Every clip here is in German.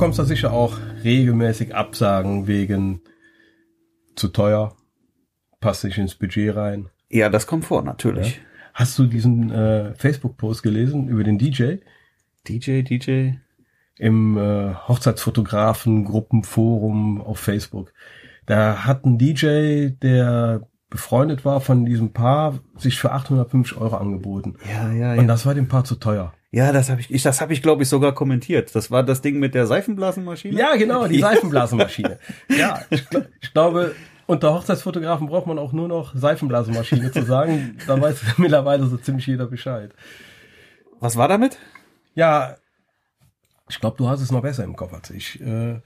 bekommst da sicher auch regelmäßig Absagen wegen zu teuer, passt nicht ins Budget rein. Ja, das kommt vor, natürlich. Ja. Hast du diesen äh, Facebook-Post gelesen über den DJ? DJ, DJ? Im äh, Hochzeitsfotografen-Gruppenforum auf Facebook. Da hat ein DJ, der befreundet war von diesem Paar, sich für 850 Euro angeboten. Ja, ja, ja. Und das war dem Paar zu teuer. Ja, das habe ich, ich, das habe ich, glaube ich, sogar kommentiert. Das war das Ding mit der Seifenblasenmaschine. Ja, genau, die Seifenblasenmaschine. ja, ich, ich glaube, unter Hochzeitsfotografen braucht man auch nur noch Seifenblasenmaschine zu sagen. Da weiß mittlerweile so ziemlich jeder Bescheid. Was war damit? Ja, ich glaube, du hast es noch besser im Kopf als ich. Äh,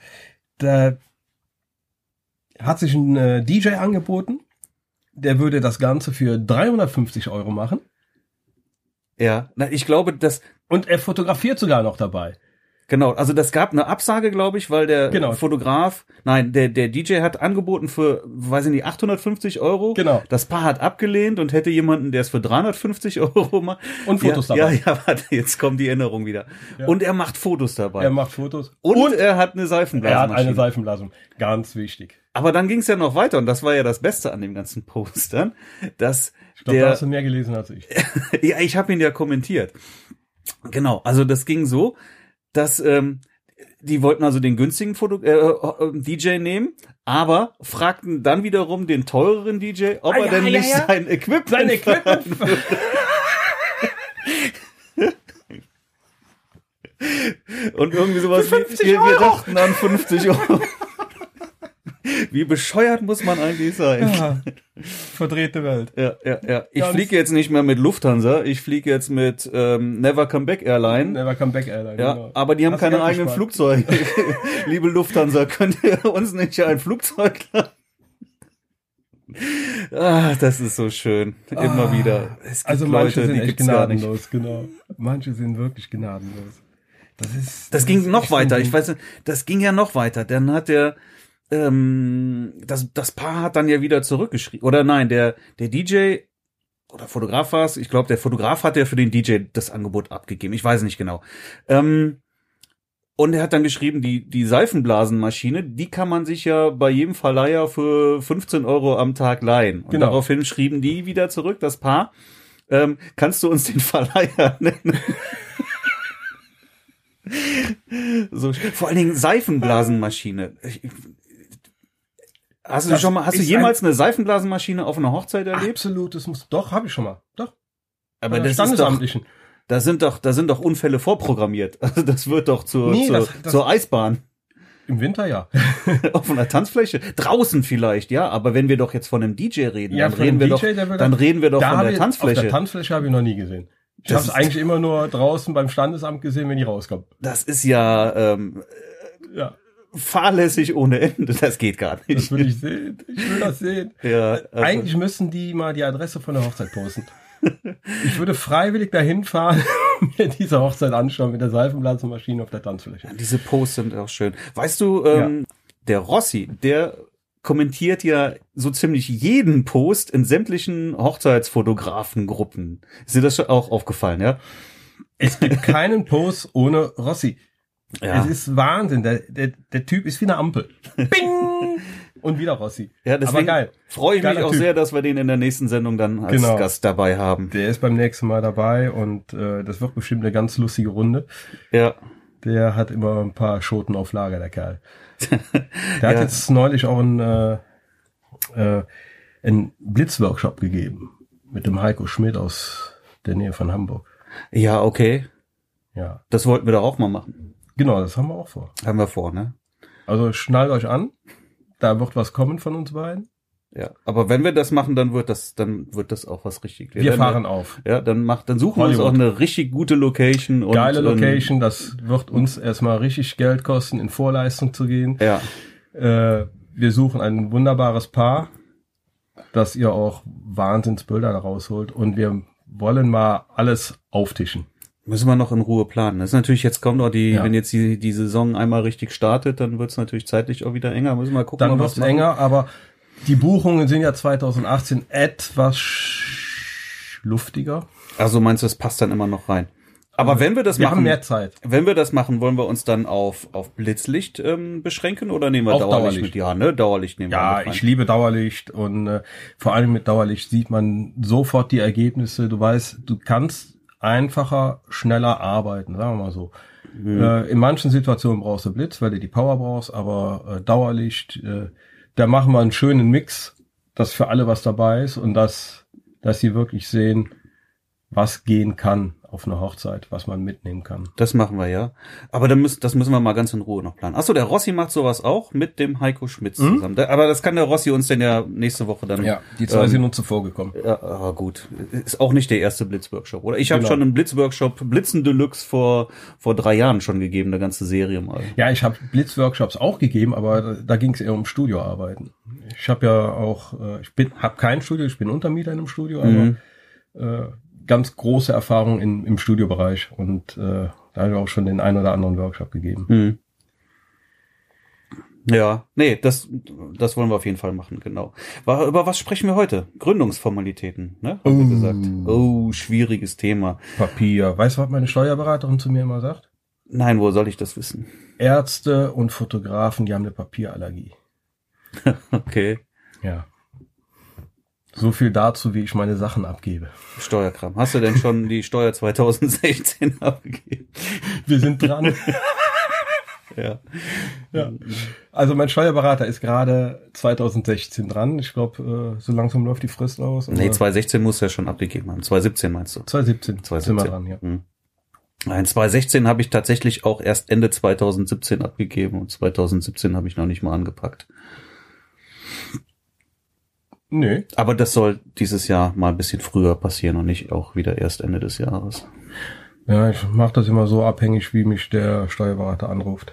da hat sich ein äh, DJ angeboten, der würde das Ganze für 350 Euro machen. Ja, na, ich glaube, dass. Und er fotografiert sogar noch dabei. Genau, also das gab eine Absage, glaube ich, weil der genau. Fotograf, nein, der, der DJ hat angeboten für, weiß ich nicht, 850 Euro. Genau. Das Paar hat abgelehnt und hätte jemanden, der es für 350 Euro macht. Und Fotos ja, dabei. Ja, ja, warte, jetzt kommt die Erinnerung wieder. Ja. Und er macht Fotos dabei. Er macht Fotos. Und, und er hat eine Seifenblasenmaschine. Er hat eine Seifenblasung. Ganz wichtig. Aber dann ging es ja noch weiter und das war ja das Beste an dem ganzen Post dann, dass ich glaube, da hast du mehr gelesen als ich. ja, ich habe ihn ja kommentiert. Genau, also das ging so, dass ähm, die wollten also den günstigen Foto äh, äh DJ nehmen, aber fragten dann wiederum den teureren DJ, ob ah, er ja, denn ja, nicht ja. sein Equipment sein Equipment Und irgendwie sowas wie, wir, wir dachten an 50 Euro. Wie bescheuert muss man eigentlich sein? Ja, verdrehte Welt. Ja, ja, ja. Ich fliege jetzt nicht mehr mit Lufthansa, ich fliege jetzt mit ähm, Never Come Back Airline. Never Come Back Airline. Ja, genau. aber die haben Hast keine eigenen Flugzeuge. Liebe Lufthansa, könnt ihr uns nicht ein Flugzeug lassen? Ah, das ist so schön. Immer ah, wieder. also manche Leute, sind echt gnadenlos, genau. Manche sind wirklich gnadenlos. Das ist. Das, das ging noch weiter. Ich weiß, das ging ja noch weiter. Dann hat der ähm, das, das Paar hat dann ja wieder zurückgeschrieben. Oder nein, der, der DJ oder Fotograf war es, ich glaube, der Fotograf hat ja für den DJ das Angebot abgegeben. Ich weiß nicht genau. Ähm, und er hat dann geschrieben, die, die Seifenblasenmaschine, die kann man sich ja bei jedem Verleiher für 15 Euro am Tag leihen. Und genau. daraufhin schrieben die wieder zurück, das Paar, ähm, kannst du uns den Verleiher nennen? so, vor allen Dingen Seifenblasenmaschine. Ich, Hast du schon mal, hast du jemals ein eine Seifenblasenmaschine auf einer Hochzeit erlebt? Absolut, das muss, doch, habe ich schon mal, doch. Aber das ist doch, da sind doch, da sind doch Unfälle vorprogrammiert. Also das wird doch zur, nee, zur, das, das, zur Eisbahn. Im Winter ja. auf einer Tanzfläche. Draußen vielleicht, ja. Aber wenn wir doch jetzt von einem DJ reden, ja, dann, reden wir, DJ, doch, dann reden wir doch von der Tanzfläche. Auf der Tanzfläche habe ich noch nie gesehen. Ich habe es eigentlich immer nur draußen beim Standesamt gesehen, wenn ich rauskomme. Das ist ja, ähm, ja fahrlässig ohne Ende. Das geht gar nicht. Das will ich sehen. Ich will das sehen. Ja, also. Eigentlich müssen die mal die Adresse von der Hochzeit posten. Ich würde freiwillig dahin fahren und mir diese Hochzeit anschauen mit der Seifenblasenmaschine auf der Tanzfläche. Diese Posts sind auch schön. Weißt du, ähm, ja. der Rossi, der kommentiert ja so ziemlich jeden Post in sämtlichen Hochzeitsfotografengruppen. Ist dir das schon auch aufgefallen, ja? Es gibt keinen Post ohne Rossi. Ja. Es ist Wahnsinn. Der, der, der Typ ist wie eine Ampel. Bing! Und wieder Rossi. Ja, deswegen Aber geil. freue ich Geiler mich auch typ. sehr, dass wir den in der nächsten Sendung dann als genau. Gast dabei haben. Der ist beim nächsten Mal dabei und äh, das wird bestimmt eine ganz lustige Runde. Ja. Der hat immer ein paar Schoten auf Lager, der Kerl. Der hat ja. jetzt neulich auch einen, äh, äh, einen Blitzworkshop gegeben mit dem Heiko Schmidt aus der Nähe von Hamburg. Ja, okay. Ja. Das wollten wir doch auch mal machen. Genau, das haben wir auch vor. Haben wir vor, ne? Also schnallt euch an. Da wird was kommen von uns beiden. Ja, aber wenn wir das machen, dann wird das, dann wird das auch was richtig. Wir fahren wir, auf. Ja, dann macht, dann suchen Hollywood. wir uns auch eine richtig gute Location. Und, Geile Location, das wird uns erstmal richtig Geld kosten, in Vorleistung zu gehen. Ja. Äh, wir suchen ein wunderbares Paar, dass ihr auch Wahnsinnsbilder rausholt und wir wollen mal alles auftischen. Müssen wir noch in Ruhe planen. Das ist natürlich jetzt kommt auch die, ja. wenn jetzt die, die Saison einmal richtig startet, dann wird es natürlich zeitlich auch wieder enger. Müssen wir mal gucken. Dann wird es enger, aber die Buchungen sind ja 2018 etwas luftiger. Also meinst du, es passt dann immer noch rein? Aber wenn wir das wir machen, mehr Zeit. wenn wir das machen, wollen wir uns dann auf, auf Blitzlicht ähm, beschränken oder nehmen wir Dauerlicht, Dauerlicht. mit? Ja, ne? Dauerlicht nehmen wir Ja, mit rein. ich liebe Dauerlicht und äh, vor allem mit Dauerlicht sieht man sofort die Ergebnisse. Du weißt, du kannst einfacher, schneller arbeiten, sagen wir mal so. Äh, in manchen Situationen brauchst du Blitz, weil du die Power brauchst, aber äh, Dauerlicht, äh, da machen wir einen schönen Mix, dass für alle was dabei ist und dass, dass sie wirklich sehen, was gehen kann auf einer Hochzeit, was man mitnehmen kann. Das machen wir ja. Aber dann müssen, das müssen wir mal ganz in Ruhe noch planen. Achso, der Rossi macht sowas auch mit dem Heiko Schmitz Mhm. zusammen. Aber das kann der Rossi uns denn ja nächste Woche dann. die zwei ähm, sind uns zuvor gekommen. Ja, aber gut. Ist auch nicht der erste Blitzworkshop, oder? Ich habe Genau. schon einen Blitzworkshop, Blitzen Deluxe vor, vor drei Jahren schon gegeben, eine ganze Serie mal. Ja, ich habe Blitzworkshops auch gegeben, aber da, da ging es eher um Studioarbeiten. Ich habe ja auch, äh, ich bin, habe kein Studio, ich bin Untermieter in einem Studio, Mhm. aber äh, ganz große Erfahrung in, im Studiobereich und äh, da habe ich auch schon den ein oder anderen Workshop gegeben. Hm. Ja, nee, das, das wollen wir auf jeden Fall machen, genau. War, über was sprechen wir heute? Gründungsformalitäten, ne? Haben wir Oh. gesagt. Oh, schwieriges Thema. Papier. Weißt du, was meine Steuerberaterin zu mir immer sagt? Nein, wo soll ich das wissen? Ärzte und Fotografen, die haben eine Papierallergie. Okay. Ja. So viel dazu, wie ich meine Sachen abgebe. Steuerkram. Hast du denn schon die Steuer 2016 abgegeben? Wir sind dran. Ja. Ja. Also mein Steuerberater ist gerade 2016 dran. Ich glaube, äh, so langsam läuft die Frist aus. Nee, aber 2016 muss er schon abgegeben haben. 2017 meinst du? 2017, 2017. sind wir dran, ja. Hm. Nein, 2016 habe ich tatsächlich auch erst Ende 2017 abgegeben und 2017 habe ich noch nicht mal angepackt. Nö. Aber das soll dieses Jahr mal ein bisschen früher passieren und nicht auch wieder erst Ende des Jahres. Ja, ich mache das immer so abhängig, wie mich der Steuerberater anruft.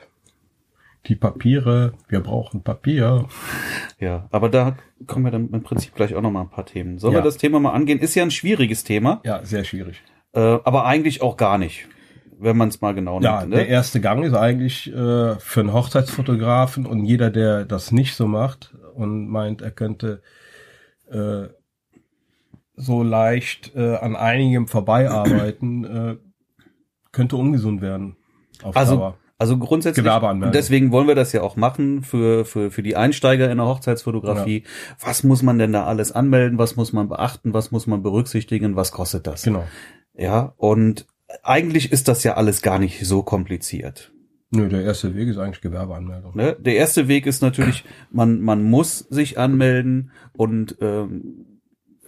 Die Papiere, wir brauchen Papier. Ja, aber da kommen wir dann im Prinzip gleich auch noch mal ein paar Themen. Sollen wir Ja. das Thema mal angehen? Ist ja ein schwieriges Thema, Ja, sehr schwierig. äh, aber eigentlich auch gar nicht, wenn man es mal genau Ja, nimmt. der Ne? erste Gang ist eigentlich äh, für einen Hochzeitsfotografen und jeder, der das nicht so macht und meint, er könnte äh, so leicht äh, an einigem vorbeiarbeiten, äh, könnte ungesund werden. Also, Dauer. also grundsätzlich, deswegen wollen wir das ja auch machen für, für, für die Einsteiger in der Hochzeitsfotografie. Was muss man denn da alles anmelden? Was muss man beachten? Was muss man berücksichtigen? Was kostet das? Genau. Ja, und eigentlich ist das ja alles gar nicht so kompliziert. Nö, der erste Weg ist eigentlich Gewerbeanmeldung. Ne? Der erste Weg ist natürlich, man, man muss sich anmelden und ähm,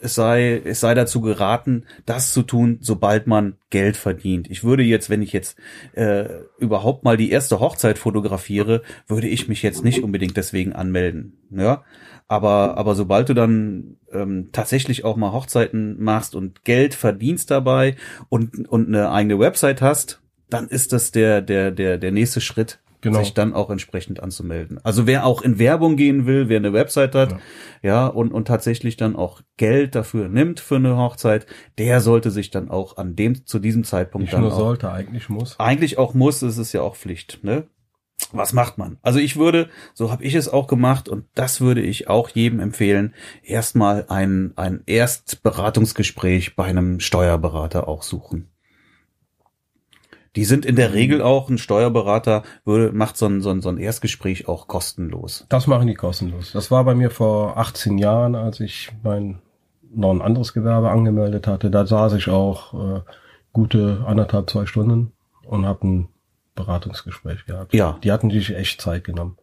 es sei, es sei dazu geraten, das zu tun, sobald man Geld verdient. Ich würde jetzt, wenn ich jetzt äh, überhaupt mal die erste Hochzeit fotografiere, würde ich mich jetzt nicht unbedingt deswegen anmelden. Ja? Aber, aber sobald du dann ähm, tatsächlich auch mal Hochzeiten machst und Geld verdienst dabei und, und eine eigene Website hast, dann ist das der, der, der, der nächste Schritt, Genau. sich dann auch entsprechend anzumelden. Also wer auch in Werbung gehen will, wer eine Website hat, Ja. ja, und, und tatsächlich dann auch Geld dafür nimmt für eine Hochzeit, der sollte sich dann auch an dem, zu diesem Zeitpunkt Nicht dann nur auch sollte, eigentlich muss. eigentlich auch muss, es ist ja auch Pflicht, ne? Was macht man? Also ich würde, so habe ich es auch gemacht und das würde ich auch jedem empfehlen, erstmal ein, ein Erstberatungsgespräch bei einem Steuerberater auch suchen. Die sind in der Regel auch, ein Steuerberater würde, macht so ein, so ein, so ein Erstgespräch auch kostenlos. Das machen die kostenlos. Das war bei mir vor 18 Jahren, als ich mein noch ein anderes Gewerbe angemeldet hatte. Da saß ich auch äh, gute anderthalb, zwei Stunden und habe ein Beratungsgespräch gehabt. Ja. Die hatten sich echt Zeit genommen.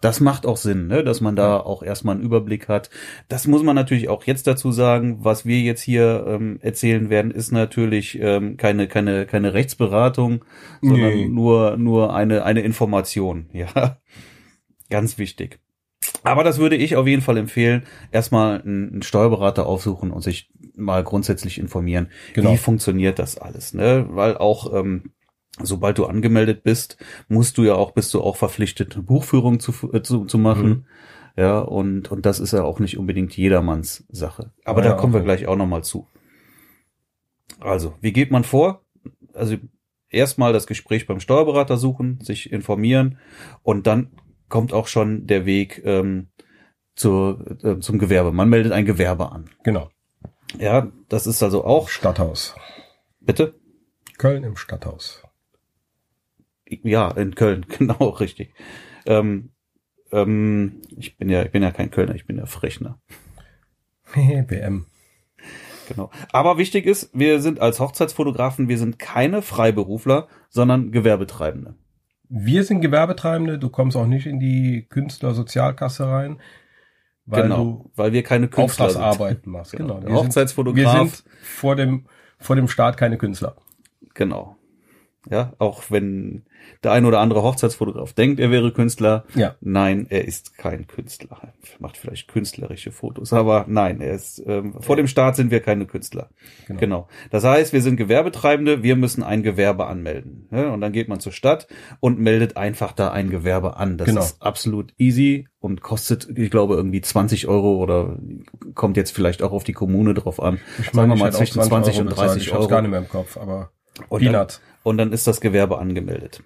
Das macht auch Sinn, ne? dass man da auch erstmal einen Überblick hat. Das muss man natürlich auch jetzt dazu sagen. Was wir jetzt hier ähm, erzählen werden, ist natürlich ähm, keine keine keine Rechtsberatung, sondern Nee. nur nur eine eine Information. Ja, ganz wichtig. Aber das würde ich auf jeden Fall empfehlen, erstmal einen, Steuerberater aufsuchen und sich mal grundsätzlich informieren, Genau. wie funktioniert das alles, ne? Weil auch ähm, sobald du angemeldet bist, musst du ja auch, bist du auch verpflichtet, eine Buchführung zu, äh, zu, zu machen. Mhm. Ja, und, und das ist ja auch nicht unbedingt jedermanns Sache. Aber Ja, da kommen wir okay. gleich auch nochmal zu. Also, wie geht man vor? Also, erstmal das Gespräch beim Steuerberater suchen, sich informieren und dann kommt auch schon der Weg ähm, zu, äh, zum Gewerbe. Man meldet ein Gewerbe an. Genau. Ja, das ist also auch, Stadthaus. bitte? Köln im Stadthaus. Ja, in Köln, genau, richtig. Ähm, ähm, ich bin ja, ich bin ja kein Kölner, ich bin ja Frechner. BM. Genau. Aber wichtig ist, wir sind als Hochzeitsfotografen, wir sind keine Freiberufler, sondern Gewerbetreibende. Wir sind Gewerbetreibende, du kommst auch nicht in die Künstlersozialkasse rein, weil genau, du weil wir keine Künstler sind. Auftragsarbeiten machst. Genau. Genau. Wir sind, Hochzeitsfotograf. wir sind vor dem, vor dem Start keine Künstler. Genau. Ja, auch wenn der ein oder andere Hochzeitsfotograf denkt, er wäre Künstler. Ja. Nein, er ist kein Künstler. Er macht vielleicht künstlerische Fotos, aber nein, er ist ähm, vor dem Start sind wir keine Künstler. Genau. Genau. Das heißt, wir sind Gewerbetreibende, wir müssen ein Gewerbe anmelden. Ja, und dann geht man zur Stadt und meldet einfach da ein Gewerbe an. Das Genau. ist absolut easy und kostet, ich glaube, irgendwie 20 Euro oder kommt jetzt vielleicht auch auf die Kommune drauf an. Ich Sagen wir mal zwischen 20 und bezahlt. 30 Ich hab's Euro. gar nicht mehr im Kopf, aber Und dann, und dann ist das Gewerbe angemeldet.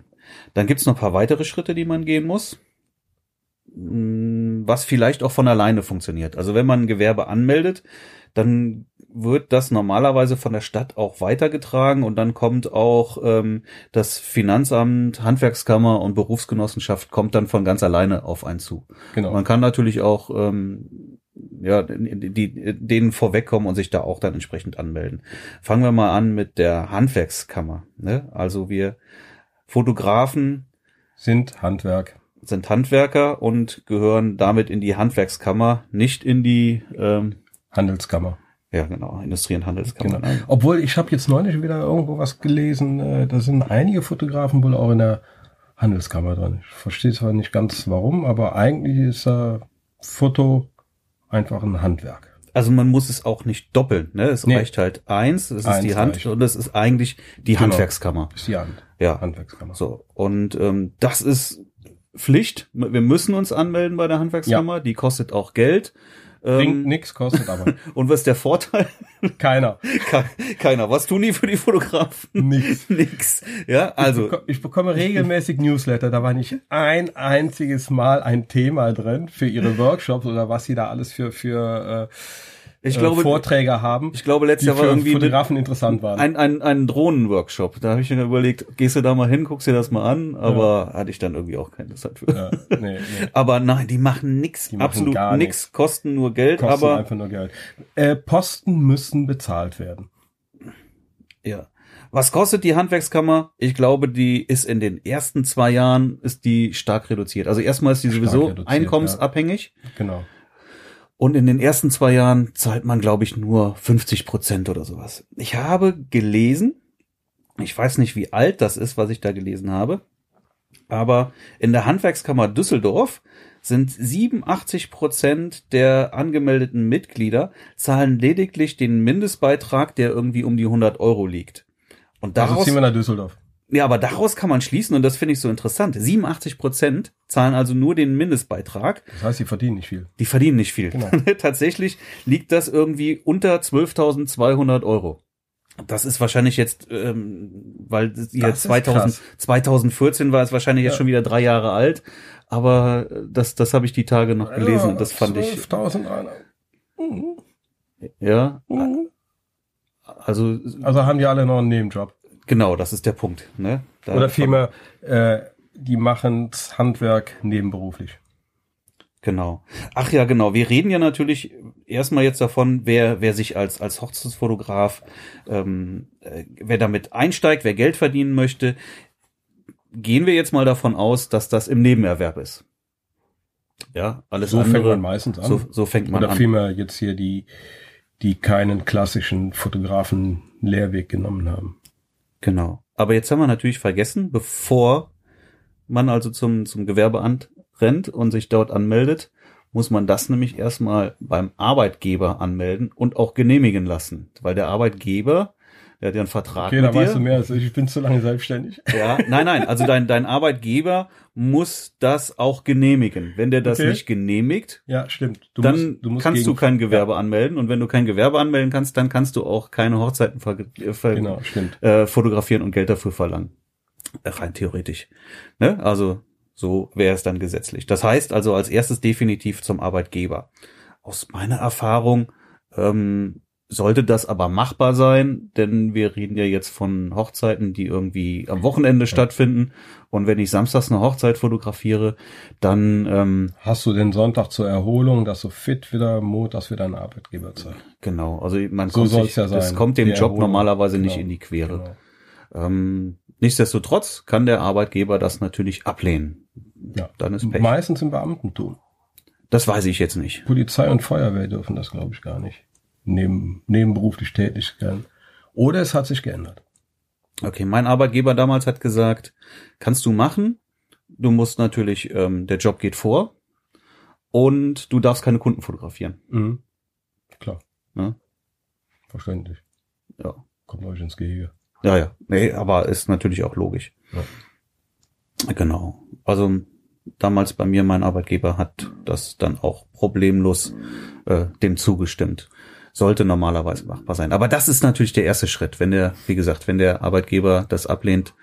Dann gibt's noch ein paar weitere Schritte, die man gehen muss, Mm, was vielleicht auch von alleine funktioniert. Also wenn man ein Gewerbe anmeldet, dann wird das normalerweise von der Stadt auch weitergetragen und dann kommt auch ähm, das Finanzamt, Handwerkskammer und Berufsgenossenschaft kommt dann von ganz alleine auf einen zu. Genau. Man kann natürlich auch ähm, ja, die, die, denen vorwegkommen und sich da auch dann entsprechend anmelden. Fangen wir mal an mit der Handwerkskammer. Ne? Also wir Fotografen Sind Handwerk. sind Handwerker und gehören damit in die Handwerkskammer, nicht in die ähm, Handelskammer. ja genau Industrie- und Handelskammer. Genau. Obwohl, ich habe jetzt neulich wieder irgendwo was gelesen, äh, da sind einige Fotografen wohl auch in der Handelskammer drin. Ich verstehe zwar nicht ganz warum, aber eigentlich ist äh, Foto einfach ein Handwerk. Also man muss es auch nicht doppeln. Ne? Es Nee. reicht halt eins, das ist Eins die Hand reicht. und das ist eigentlich die Genau. Handwerkskammer. Ist die Hand Ja, Handwerkskammer. So, und ähm, das ist Pflicht. Wir müssen uns anmelden bei der Handwerkskammer. Die kostet auch Geld. Bringt Ähm, nix, kostet aber und was ist der Vorteil? keiner. Ke- Keiner. Was tun die für die Fotografen? Nix. Nix. Ja, also, Ich beko- Ich bekomme regelmäßig Newsletter, da war nicht ein einziges Mal ein Thema drin für ihre Workshops oder was sie da alles für, für äh, ich äh, glaube, Vorträge haben, ich glaube, letztes Jahr war für irgendwie Fotografen interessant waren. ein, ein, ein Drohnenworkshop. Da habe ich mir überlegt, gehst du da mal hin, guckst dir das mal an, aber hatte ich dann irgendwie auch keine Zeit für. ja, nee, nee. Aber nein, die machen machen absolut nix, kosten nur Geld, Kosten aber einfach nur Geld. Äh, Posten müssen bezahlt werden. Ja. Was kostet die Handwerkskammer? Ich glaube, die ist in den ersten zwei Jahren ist die stark reduziert. Also erstmal ist die sowieso einkommensabhängig Genau. Und in den ersten zwei Jahren zahlt man, glaube ich, nur 50 Prozent oder sowas. Ich habe gelesen, ich weiß nicht, wie alt das ist, was ich da gelesen habe, aber in der Handwerkskammer Düsseldorf sind 87 Prozent der angemeldeten Mitglieder zahlen lediglich den Mindestbeitrag, der irgendwie um die 100 Euro liegt. Und Also daraus, ziehen wir nach Düsseldorf. Ja, aber daraus kann man schließen, und das finde ich so interessant. 87 Prozent zahlen also nur den Mindestbeitrag. Das heißt, sie verdienen nicht viel. Die verdienen nicht viel. Genau. Tatsächlich liegt das irgendwie unter 12.200 Euro. Das ist wahrscheinlich jetzt, ähm, weil ist 2000, krass. 2014 war es wahrscheinlich jetzt Ja. schon wieder drei Jahre alt. Aber äh, das, das habe ich die Tage noch gelesen. und das fand ich, 12.300. Mhm. ja, Mhm. also Also haben die alle noch einen Nebenjob. Genau, das ist der Punkt. Ne? Da- Oder vielmehr, äh, die machen Handwerk nebenberuflich. Genau. Ach ja, genau. Wir reden ja natürlich erstmal jetzt davon, wer, wer sich als, als Hochzeitsfotograf, ähm, äh, wer damit einsteigt, wer Geld verdienen möchte. Gehen wir jetzt mal davon aus, dass das im Nebenerwerb ist. Ja, alles So fängt andere. man meistens an. so, so fängt man Oder an. vielmehr jetzt hier die, die keinen klassischen Fotografen-Lehrweg genommen haben. Genau. Aber jetzt haben wir natürlich vergessen, bevor man also zum, zum Gewerbeamt rennt und sich dort anmeldet, muss man das nämlich erstmal beim Arbeitgeber anmelden und auch genehmigen lassen. Weil der Arbeitgeber, der hat ja einen Vertrag Okay, da weißt du mehr als ich. Ich bin zu lange selbstständig. Ja, nein, nein, also dein, dein Arbeitgeber muss das auch genehmiegen. Wenn der das Okay. nicht genehmigt, Ja, stimmt. Du dann musst, du musst kannst du kein Gewerbe anmelden. Und wenn du kein Gewerbe anmelden kannst, dann kannst du auch keine Hochzeiten äh, Genau, äh, fotografieren und Geld dafür verlangen. Äh, Rein theoretisch. Ne? Also so wäre es dann gesetzlich. Das heißt also als erstes definitiv zum Arbeitgeber. Aus meiner Erfahrung ähm, sollte das aber machbar sein, denn wir reden ja jetzt von Hochzeiten, die irgendwie am Wochenende stattfinden. Und wenn ich samstags eine Hochzeit fotografiere, dann ähm, Hast du den Sonntag zur Erholung, dass du fit wieder montags wieder einen Arbeitgeber zeigst? genau, also man So kommt sich, ja das sein. kommt dem Job Erholung. normalerweise nicht Genau. in die Quere. Genau. Ähm, nichtsdestotrotz kann der Arbeitgeber das natürlich ablehnen. Ja. Dann ist Pech. Meistens im Beamtentum. Das weiß ich jetzt nicht. Polizei und Feuerwehr dürfen das, glaube ich, gar nicht. Neben, nebenberuflich tätig sein. Oder es hat sich geändert. Okay, mein Arbeitgeber damals hat gesagt, kannst du machen. Du musst natürlich, ähm, der Job geht vor und du darfst keine Kunden fotografieren. Mhm. Klar. Ne? Verständlich. Ja. Kommt euch ins Gehege. Ja, ja. Nee, aber ist natürlich auch logisch. Genau. Also damals bei mir, mein Arbeitgeber hat das dann auch problemlos äh, dem zugestimmt. Sollte normalerweise machbar sein. Aber das ist natürlich der erste Schritt. Wenn der, wie gesagt, wenn der Arbeitgeber das ablehnt,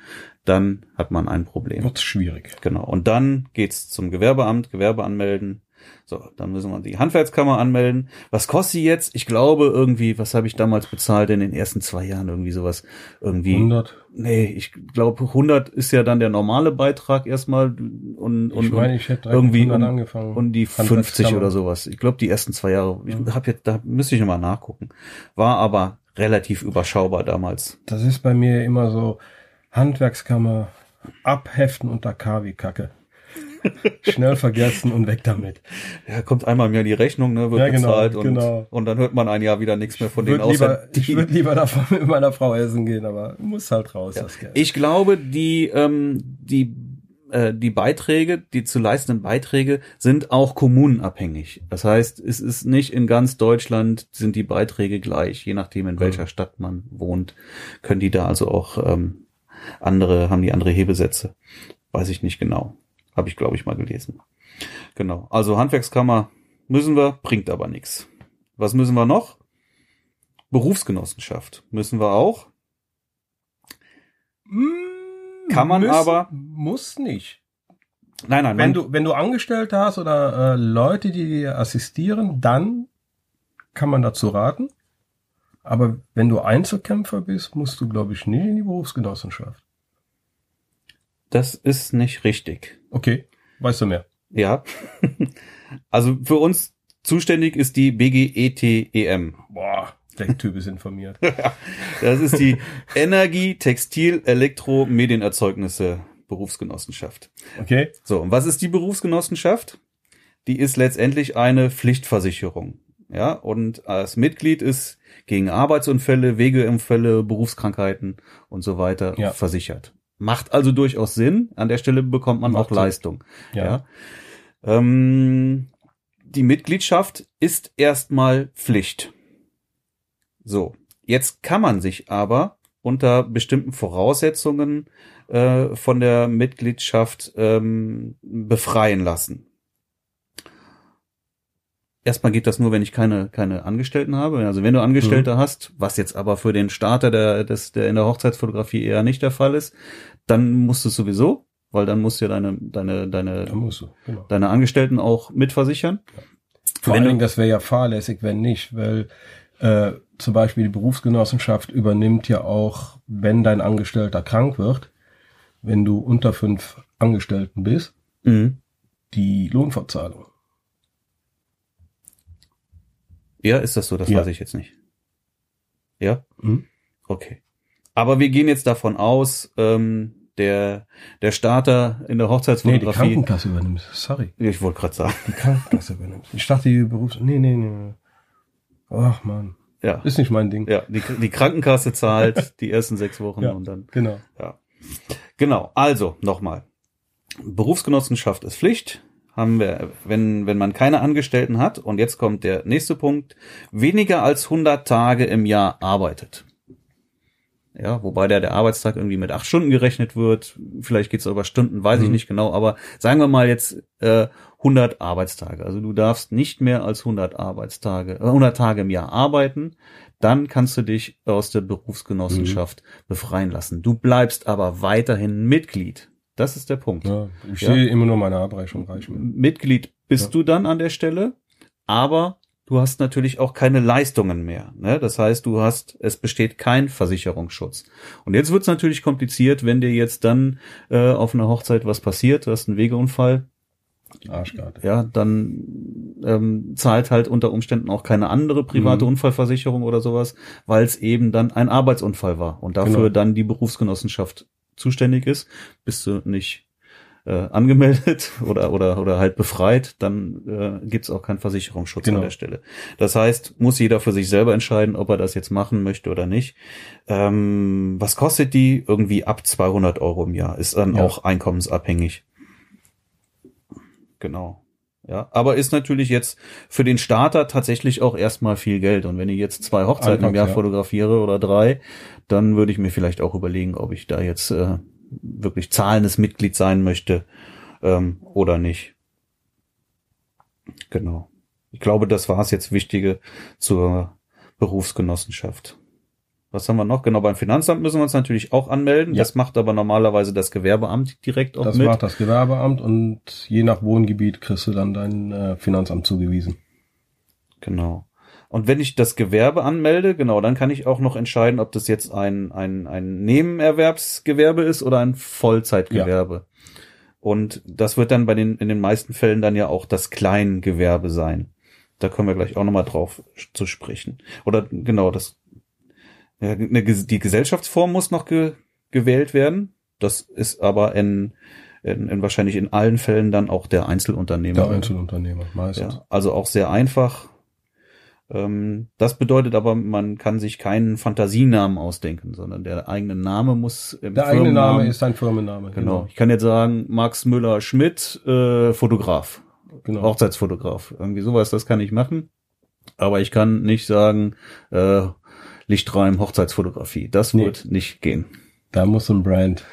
dann hat man ein Problem. Wird's schwierig. Genau. Und dann geht's zum Gewerbeamt, Gewerbe anmelden. So, dann müssen wir die Handwerkskammer anmelden. Was kostet die jetzt? Ich glaube irgendwie, was habe ich damals bezahlt in den ersten zwei Jahren? Irgendwie sowas. Irgendwie. 100. Nee, ich glaube 100 ist ja dann der normale Beitrag erstmal und, und, ich meine, ich hätte irgendwie mit 100 um- angefangen. und die 50 Handwerkskammer. oder sowas. Ich glaube die ersten zwei Jahre. Ich hab jetzt, da müsste ich nochmal nachgucken. War aber relativ überschaubar damals. Das ist bei mir immer so Handwerkskammer, abheften unter KW Kacke. Schnell vergessen und weg damit. Ja, kommt einmal im Jahr die Rechnung, ne, wird Ja, genau, bezahlt und, genau. und dann hört man ein Jahr wieder nichts mehr von Ich denen würde außer ich würd lieber davon mit meiner Frau essen gehen, aber muss halt raus, das Geld. Ich glaube, die, ähm, die, äh, die Beiträge, die zu leistenden Beiträge sind auch kommunenabhängig. Das heißt, es ist nicht in ganz Deutschland sind die Beiträge gleich, je nachdem in welcher Stadt man wohnt, können die da also auch ähm, andere, haben die andere Hebesätze. Weiß ich nicht genau. Habe ich, glaube ich, mal gelesen. Genau. Also Handwerkskammer müssen wir, bringt aber nichts. Was müssen wir noch? Berufsgenossenschaft müssen wir auch. Kann man aber- Muss nicht. Nein, nein, Wenn du, wenn du Angestellte hast oder äh, Leute, die dir assistieren, dann kann man dazu raten. Aber wenn du Einzelkämpfer bist, musst du, glaube ich, nicht in die Berufsgenossenschaft. das ist nicht richtig. Okay, weißt du mehr. Ja. also für uns zuständig ist die BGETEM. Boah, der Typ ist informiert. Das ist die Energie, Textil, Elektro, Medienerzeugnisse Berufsgenossenschaft. Okay? So, und was ist die Berufsgenossenschaft? Die ist letztendlich eine Pflichtversicherung. Ja, und als Mitglied ist gegen Arbeitsunfälle, Wegeunfälle, Berufskrankheiten und so weiter Ja. versichert. Macht also durchaus Sinn. An der Stelle bekommt man Macht auch Sinn. Leistung. Ja. Ja. Ähm, die Mitgliedschaft ist erstmal Pflicht. So, jetzt kann man sich aber unter bestimmten Voraussetzungen äh, von der Mitgliedschaft ähm, befreien lassen. Erstmal geht das nur, wenn ich keine, keine Angestellten habe. Also wenn du Angestellte hast, was jetzt aber für den Starter der, des, der in der Hochzeitsfotografie eher nicht der Fall ist, dann musst du es sowieso, weil dann musst du ja deine, deine, deine, du, genau. deine Angestellten auch mitversichern. Vor Wenn allen du- Dingen, das wäre ja fahrlässig, wenn nicht, weil äh, zum Beispiel die Berufsgenossenschaft übernimmt ja auch, wenn dein Angestellter krank wird, wenn du unter fünf Angestellten bist, Mhm. die Lohnfortzahlung. Ja, ist das so? Das Ja. weiß ich jetzt nicht. Ja? Mhm. Okay. Aber wir gehen jetzt davon aus, ähm, der, der Starter in der Nee, die Hochzeitsfotografie. Krankenkasse übernimmt. Sorry, ich wollte gerade sagen. die Krankenkasse übernimmt. Ich dachte, die Berufs... Nee, nee, nee. Ach man, Ja. ist nicht mein Ding. Ja, die, die Krankenkasse zahlt die ersten sechs Wochen Ja. und dann. Genau. Ja. Genau. Also, nochmal. Berufsgenossenschaft ist Pflicht. Haben wir, wenn, wenn man keine Angestellten hat, und jetzt kommt der nächste Punkt, weniger als 100 Tage im Jahr arbeitet. Ja, wobei der, der Arbeitstag irgendwie mit acht Stunden gerechnet wird. Vielleicht geht's über Stunden, weiß ich Mhm. nicht genau, aber sagen wir mal jetzt äh, 100 Arbeitstage. Also du darfst nicht mehr als 100 Arbeitstage, äh, 100 Tage im Jahr arbeiten. Dann kannst du dich aus der Berufsgenossenschaft befreien lassen. Du bleibst aber weiterhin Mitglied. Das ist der Punkt. Ja, ich Ja. sehe immer nur meine Abreichung reichen. Mitglied bist Ja. du dann an der Stelle, aber du hast natürlich auch keine Leistungen mehr. Ne? Das heißt, du hast, es besteht kein Versicherungsschutz. Und jetzt wird's natürlich kompliziert, wenn dir jetzt dann äh, auf einer Hochzeit was passiert, du hast einen Wegeunfall, Arschkarte. ja, dann ähm, zahlt halt unter Umständen auch keine andere private Mhm. Unfallversicherung oder sowas, weil es eben dann ein Arbeitsunfall war und dafür Genau. dann die Berufsgenossenschaft zuständig ist. Bist du nicht äh, angemeldet oder oder oder halt befreit, dann äh, gibt's auch keinen Versicherungsschutz Genau. an der Stelle. Das heißt, muss jeder für sich selber entscheiden, ob er das jetzt machen möchte oder nicht. Ähm, was kostet die? Irgendwie ab 200 Euro im Jahr. Ist dann Ja. auch einkommensabhängig. Genau. Ja, aber ist natürlich jetzt für den Starter tatsächlich auch erstmal viel Geld. Und wenn ich jetzt zwei Hochzeiten im Anfangs, Jahr ja. fotografiere oder drei, dann würde ich mir vielleicht auch überlegen, ob ich da jetzt äh, wirklich zahlendes Mitglied sein möchte ähm, oder nicht. Genau. Ich glaube, das war es jetzt Wichtige zur Berufsgenossenschaft. Was haben wir noch? Genau, beim Finanzamt müssen wir uns natürlich auch anmelden. Ja. Das macht aber normalerweise das Gewerbeamt direkt auch Das mit. macht das Gewerbeamt und je nach Wohngebiet kriegst du dann dein äh, Finanzamt zugewiesen. Genau. Und wenn ich das Gewerbe anmelde, genau, dann kann ich auch noch entscheiden, ob das jetzt ein, ein, ein Nebenerwerbsgewerbe ist oder ein Vollzeitgewerbe. Und das wird dann bei den, in den meisten Fällen dann ja auch das Kleingewerbe sein. Da kommen wir gleich auch nochmal drauf zu sprechen. Oder genau, das, ja, die Gesellschaftsform muss noch ge, gewählt werden. Das ist aber in, in, in wahrscheinlich in allen Fällen dann auch der Einzelunternehmer. Der Einzelunternehmer meistens. Ja, also auch sehr einfach. Ähm, das bedeutet aber, man kann sich keinen Fantasienamen ausdenken, sondern der eigene Name muss Der eigene Name ist dein Firmenname. Genau. Ich kann jetzt sagen, Max Müller Schmidt, äh, Fotograf, Genau. Hochzeitsfotograf. Irgendwie sowas, das kann ich machen. Aber ich kann nicht sagen, äh, Lichtreim Hochzeitsfotografie. Das Nee. wird nicht gehen. Da muss ein Brand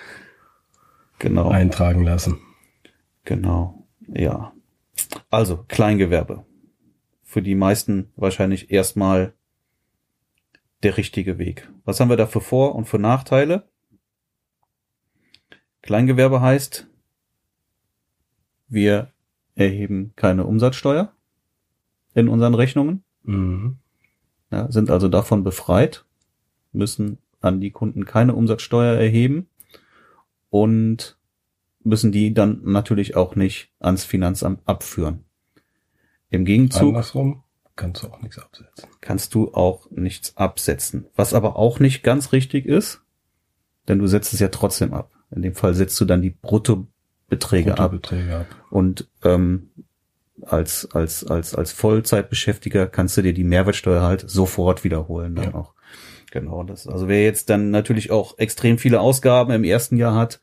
Genau. eintragen lassen. Genau, ja. Also, Kleingewerbe. Für die meisten wahrscheinlich erstmal der richtige Weg. Was haben wir da für Vor- und für Nachteile? Kleingewerbe heißt, wir erheben keine Umsatzsteuer in unseren Rechnungen, Mhm. Ja, sind also davon befreit, müssen an die Kunden keine Umsatzsteuer erheben und müssen die dann natürlich auch nicht ans Finanzamt abführen. Im Gegenzug Andersrum kannst du auch nichts absetzen. kannst du auch nichts absetzen. Was aber auch nicht ganz richtig ist, denn du setzt es ja trotzdem ab. In dem Fall setzt du dann die Bruttobeträge ab. Bruttobeträge ab. Und ähm, als, als, als, als Vollzeitbeschäftiger kannst du dir die Mehrwertsteuer halt sofort wiederholen dann Ja. auch. Genau, das, also wer jetzt dann natürlich auch extrem viele Ausgaben im ersten Jahr hat,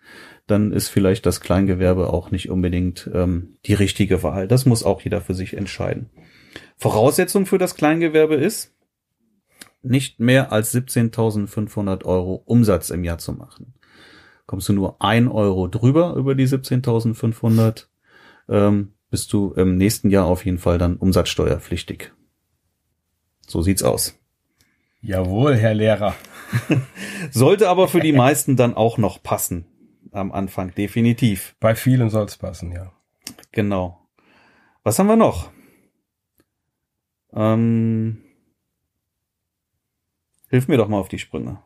dann ist vielleicht das Kleingewerbe auch nicht unbedingt ähm, die richtige Wahl. Das muss auch jeder für sich entscheiden. Voraussetzung für das Kleingewerbe ist, nicht mehr als 17.500 Euro Umsatz im Jahr zu machen. Kommst du nur ein Euro drüber über die 17.500, ähm, bist du im nächsten Jahr auf jeden Fall dann umsatzsteuerpflichtig. So sieht's aus. Jawohl, Herr Lehrer. Sollte aber für die meisten dann auch noch passen. Am Anfang, definitiv. Bei vielen soll's passen, ja. Genau. Was haben wir noch? Ähm, hilf mir doch mal auf die Sprünge.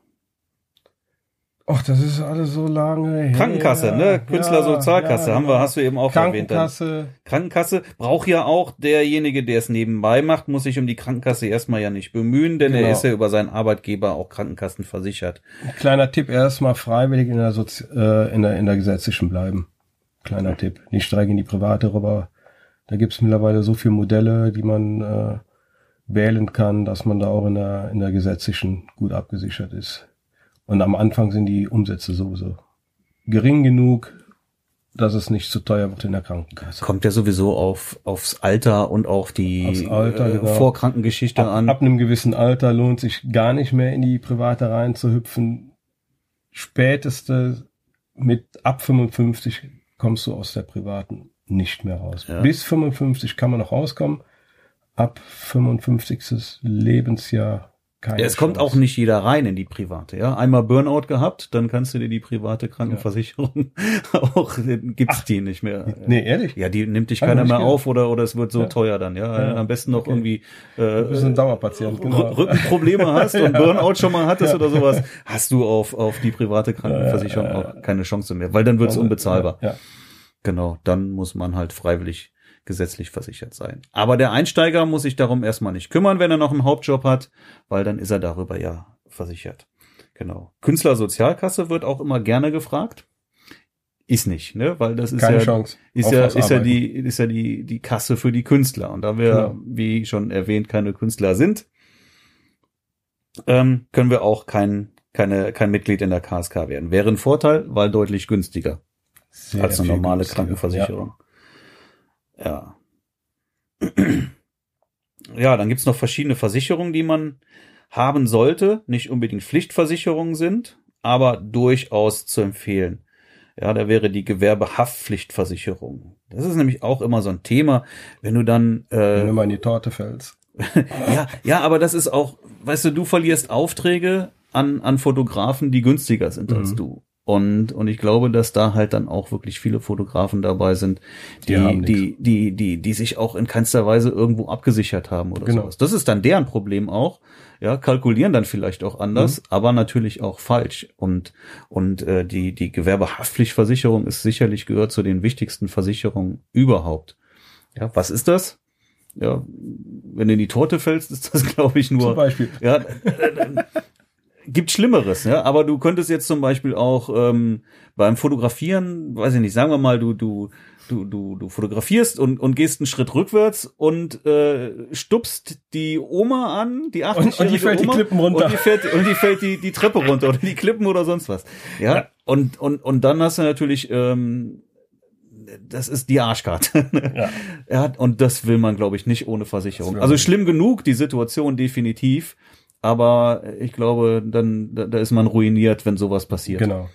Och, das ist alles so lange her. Krankenkasse, ne? Künstlersozialkasse, haben wir, hast du eben auch erwähnt. Dann. Krankenkasse. Krankenkasse braucht ja auch derjenige, der es nebenbei macht, muss sich um die Krankenkasse erstmal ja nicht bemühen, denn er Genau. ist ja über seinen Arbeitgeber auch Krankenkassen versichert. Kleiner Tipp, erstmal freiwillig in der, Sozi äh, in der, in der gesetzlichen bleiben. Kleiner Tipp. Nicht direkt in die private rüber. Da gibt's mittlerweile so viele Modelle, die man äh, wählen kann, dass man da auch in der, in der gesetzlichen gut abgesichert ist. Und am Anfang sind die Umsätze sowieso gering genug, dass es nicht zu teuer wird in der Krankenkasse. Kommt ja sowieso auf aufs Alter und auf die Alter, äh, genau. Vorkrankengeschichte Ab, an. ab einem gewissen Alter lohnt sich gar nicht mehr in die private reinzuhüpfen. Späteste mit ab 55 kommst du aus der privaten nicht mehr raus. Ja. Bis 55 kann man noch rauskommen. Ab 55. Lebensjahr keine Ja, es kommt Chance. auch nicht jeder rein in die private. Ja, einmal Burnout gehabt, dann kannst du dir die private Krankenversicherung auch dann gibt's die nicht mehr. Nee, ehrlich? Ja, die nimmt dich keiner mehr gehört. auf oder oder es wird so Ja. teuer dann. Ja, Ja. am besten noch Okay. irgendwie Du bist ein äh, Dauerpatient, genau. Rü- Rückenprobleme hast und Burnout schon mal hattest oder sowas, hast du auf auf die private Krankenversicherung auch keine Chance mehr, weil dann wird's unbezahlbar. Ja. Genau, dann muss man halt freiwillig gesetzlich versichert sein. Aber der Einsteiger muss sich darum erstmal nicht kümmern, wenn er noch einen Hauptjob hat, weil dann ist er darüber ja versichert. Genau. Künstlersozialkasse wird auch immer gerne gefragt. Ist nicht, ne? Weil das ist Keine ja, Chance. ist ja, ist ja die, ist ja die, die Kasse für die Künstler. Und da wir, Genau. wie schon erwähnt, keine Künstler sind, ähm, können wir auch kein, keine, kein Mitglied in der KSK werden. Wäre ein Vorteil, weil deutlich günstiger Sehr als eine normale günstiger. Krankenversicherung. Ja. Ja, dann gibt's noch verschiedene Versicherungen, die man haben sollte. Nicht unbedingt Pflichtversicherungen sind, aber durchaus zu empfehlen. Ja, da wäre die Gewerbehaftpflichtversicherung. Das ist nämlich auch immer so ein Thema, wenn du dann Ja. äh, Wenn du mal in die Torte fällst. ja, ja, aber das ist auch, weißt du, du verlierst Aufträge an, an Fotografen, die günstiger sind als Mhm. du. Und, und ich glaube, dass da halt dann auch wirklich viele Fotografen dabei sind, Die die, die, die, die, die sich auch in keinster Weise irgendwo abgesichert haben oder Genau. sowas. Das ist dann deren Problem auch. Ja, kalkulieren dann vielleicht auch anders, Mhm. aber natürlich auch falsch. Und, und äh, die, die Gewerbehaftpflichtversicherung ist sicherlich gehört zu den wichtigsten Versicherungen überhaupt. Ja, was ist das? Ja, wenn du in die Torte fällst, ist das, glaube ich, Zum nur Beispiel. ja, gibt Schlimmeres, ja. Aber du könntest jetzt zum Beispiel auch ähm, beim Fotografieren, weiß ich nicht, sagen wir mal, du du du du du fotografierst und und gehst einen Schritt rückwärts und äh, stupst die Oma an, die 80 Und- und die fällt die Klippen runter. und die fällt und die fällt die die Treppe runter oder die Klippen oder sonst was, ja. Ja. Und und und dann hast du natürlich ähm, das ist die Arschkarte. Ja. Ja, und das will man, glaube ich, nicht ohne Versicherung. Also schlimm genug, die Situation definitiv. Aber ich glaube, dann da, da ist man ruiniert, wenn sowas passiert. Genau.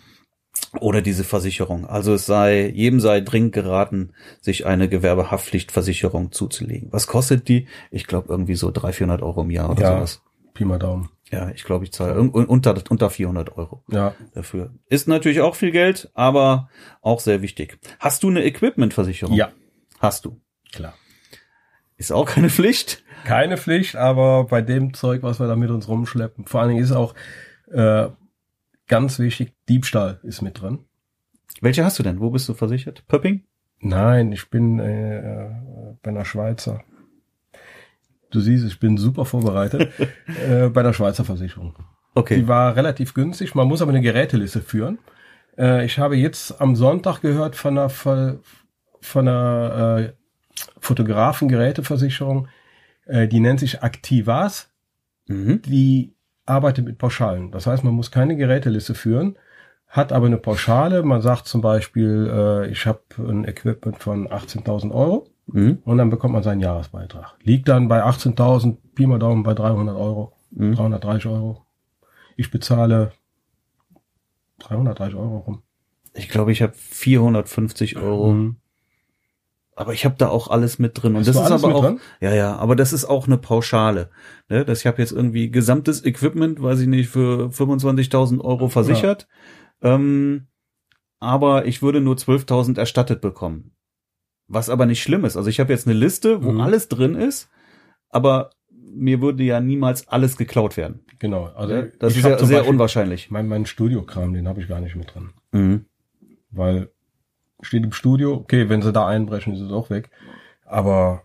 Oder diese Versicherung. Also es sei, jedem sei dringend geraten, sich eine Gewerbehaftpflichtversicherung zuzulegen. Was kostet die? Ich glaube irgendwie so 300, 400 Euro im Jahr oder Ja. sowas. Pi mal Daumen. Ja, ich glaube, ich zahle un- unter, unter 400 Euro Ja. dafür. Ist natürlich auch viel Geld, aber auch sehr wichtig. Hast du eine Equipmentversicherung? Ja. Hast du. Klar. Ist auch keine Pflicht. Keine Pflicht, aber bei dem Zeug, was wir da mit uns rumschleppen, vor allen Dingen ist auch äh, ganz wichtig, Diebstahl ist mit drin. Welche hast du denn? Wo bist du versichert? Pöpping? Nein, ich bin äh, äh, bei einer Schweizer. Du siehst, ich bin super vorbereitet. äh, bei der Schweizer Versicherung. Okay. Die war relativ günstig. Man muss aber eine Geräteliste führen. Äh, ich habe jetzt am Sonntag gehört von einer, von einer äh, Fotografen-Geräteversicherung, äh, die nennt sich Activas. Mhm. Die arbeitet mit Pauschalen. Das heißt, man muss keine Geräteliste führen, hat aber eine Pauschale. Man sagt zum Beispiel, äh, ich habe ein Equipment von 18.000 Euro Mhm. und dann bekommt man seinen Jahresbeitrag. Liegt dann bei 18.000, Pi mal Daumen bei 300 Euro, Mhm. 330 Euro. Ich bezahle 330 Euro rum. Ich glaube, ich habe 450 Euro. Mhm. Aber ich habe da auch alles mit drin. Und Hast das ist aber auch, drin? ja, ja, aber das ist auch eine Pauschale. Ne? Das, ich habe jetzt irgendwie gesamtes Equipment, weiß ich nicht, für 25.000 Euro versichert. Ähm, aber ich würde nur 12.000 erstattet bekommen. Was aber nicht schlimm ist. Also ich habe jetzt eine Liste, wo Mhm. alles drin ist, aber mir würde ja niemals alles geklaut werden. Genau. Also Ja, das ist ja sehr Beispiel unwahrscheinlich. Mein, mein Studiokram, den habe ich gar nicht mit drin. Mhm. Weil steht im Studio, okay, wenn sie da einbrechen, ist es auch weg. Aber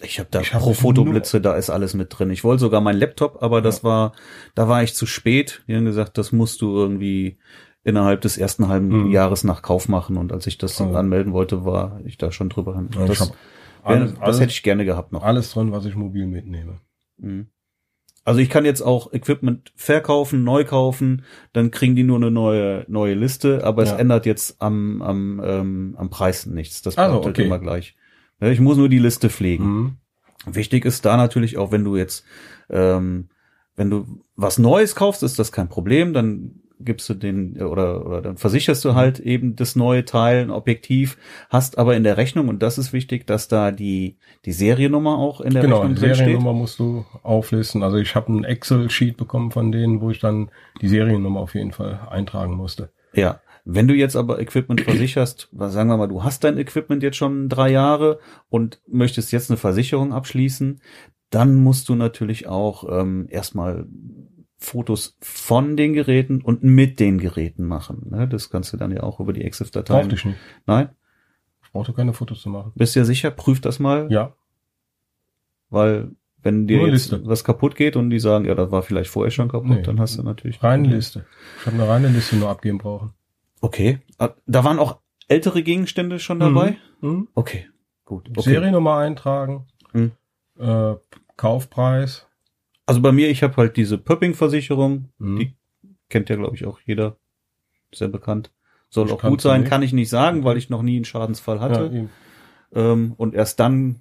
Ich habe da Ich hab pro Fotoblitze, da ist alles mit drin. Ich wollte sogar meinen Laptop, aber das war, da war ich zu spät. Die haben gesagt, das musst du irgendwie innerhalb des ersten halben Mhm. Jahres nach Kauf machen. Und als ich das Also. anmelden wollte, war ich da schon drüber hin. Ja, das, alles, das alles, hätte ich gerne gehabt noch. alles drin, was ich mobil mitnehme. Mhm. Also ich kann jetzt auch Equipment verkaufen, neu kaufen, dann kriegen die nur eine neue neue Liste, aber es Ja. ändert jetzt am am ähm, am Preis nichts. Das Also, bleibt halt okay. immer gleich. Ich muss nur die Liste pflegen. Mhm. Wichtig ist da natürlich auch, wenn du jetzt, ähm, wenn du was Neues kaufst, ist das kein Problem. Dann gibst du den oder oder dann versicherst du halt eben das neue Teil, ein Objektiv, hast aber in der Rechnung und das ist wichtig, dass da die die Seriennummer auch in der genau, Rechnung die drin steht. Seriennummer musst du auflisten. Also ich habe ein Excel-Sheet bekommen von denen, wo ich dann die Seriennummer auf jeden Fall eintragen musste. Ja. Wenn du jetzt aber Equipment versicherst, sagen wir mal, du hast dein Equipment jetzt schon drei Jahre und möchtest jetzt eine Versicherung abschließen, dann musst du natürlich auch ähm, erstmal Fotos von den Geräten und mit den Geräten machen. Ne? Das kannst du dann ja auch über die EXIF-Dateien. Brauchte ich nicht. Nein? Ich brauchte keine Fotos zu machen. Bist du ja sicher? Prüf das mal, Ja, weil wenn dir jetzt was kaputt geht und die sagen, ja, das war vielleicht vorher schon kaputt, Nee. dann hast du natürlich reine Liste. Ich habe eine reine Liste nur abgeben brauchen. Okay. Ah, Da waren auch ältere Gegenstände schon dabei? Mhm. Okay. Gut. Okay. Seriennummer eintragen, Mhm. äh, Kaufpreis. Also bei mir, ich habe halt diese Pöpping-Versicherung, Mhm. die kennt ja, glaube ich, auch jeder. Sehr bekannt. Soll Ich auch gut sein, nicht. kann ich nicht sagen, weil ich noch nie einen Schadensfall Ja, hatte. eben. ähm, und erst dann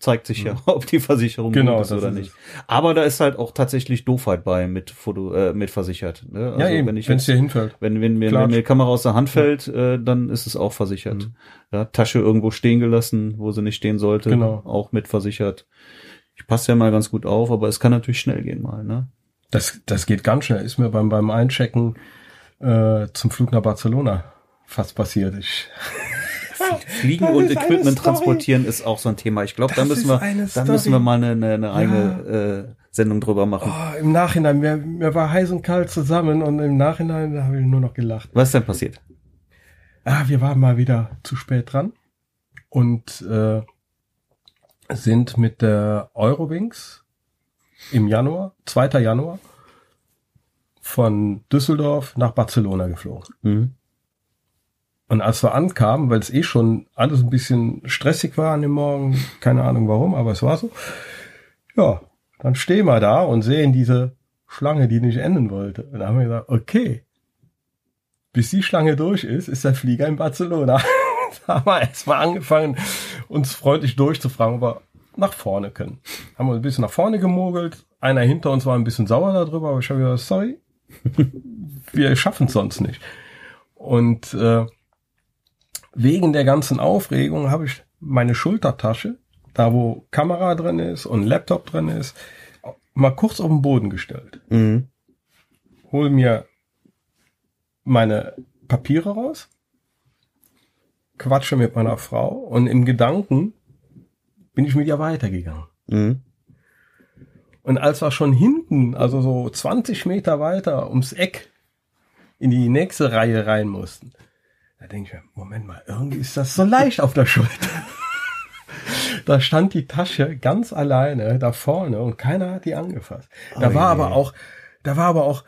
zeigt sich ja, ob die Versicherung Genau, gut ist oder ist nicht. Aber da ist halt auch tatsächlich Doofheit bei mit Foto, äh, mit versichert. Ne? Also ja, eben, wenn ich wenn es jetzt, dir hinfällt. wenn, wenn mir, wenn mir die Kamera aus der Hand fällt, äh, dann ist es auch versichert. Mhm. Ja, Tasche irgendwo stehen gelassen, wo sie nicht stehen sollte, Genau. auch mit versichert. Ich passe ja mal ganz gut auf, aber es kann natürlich schnell gehen mal, ne? Das, das geht ganz schnell. Ist mir beim, beim Einchecken äh, zum Flug nach Barcelona fast passiert. Ich, Fliegen Das und Equipment transportieren ist auch so ein Thema. Ich glaube, da müssen wir, da müssen wir mal eine, eine, eine eigene äh, Sendung drüber machen. oh, Im Nachhinein, mir, mir war heiß und kalt zusammen und im Nachhinein da habe ich nur noch gelacht. Was ist denn passiert? Ah, wir waren mal wieder zu spät dran und äh, sind mit der Eurowings im Januar, 2. Januar, von Düsseldorf nach Barcelona geflogen. Mhm. Und als wir ankamen, weil es eh schon alles ein bisschen stressig war an dem Morgen, keine Ahnung warum, aber es war so, ja, dann stehen wir da und sehen diese Schlange, die nicht enden wollte. Und da haben wir gesagt, okay, bis die Schlange durch ist, ist der Flieger in Barcelona. da haben wir erstmal angefangen, uns freundlich durchzufragen, ob wir nach vorne können. Haben wir ein bisschen nach vorne gemogelt. Einer hinter uns war ein bisschen sauer darüber, aber ich habe gesagt, sorry, wir schaffen es sonst nicht. Und äh, wegen der ganzen Aufregung habe ich meine Schultertasche, da wo Kamera drin ist und Laptop drin ist, mal kurz auf den Boden gestellt. Mhm. Hol mir meine Papiere raus, quatsche mit meiner Frau und im Gedanken bin ich mit ihr weitergegangen. Mhm. Und als wir schon hinten, also so 20 Meter weiter ums Eck in die nächste Reihe rein mussten, da denke ich mir, Moment mal, irgendwie ist das so leicht auf der Schulter. da stand die Tasche ganz alleine da vorne und keiner hat die angefasst. Da Oh war je. aber auch, da war aber auch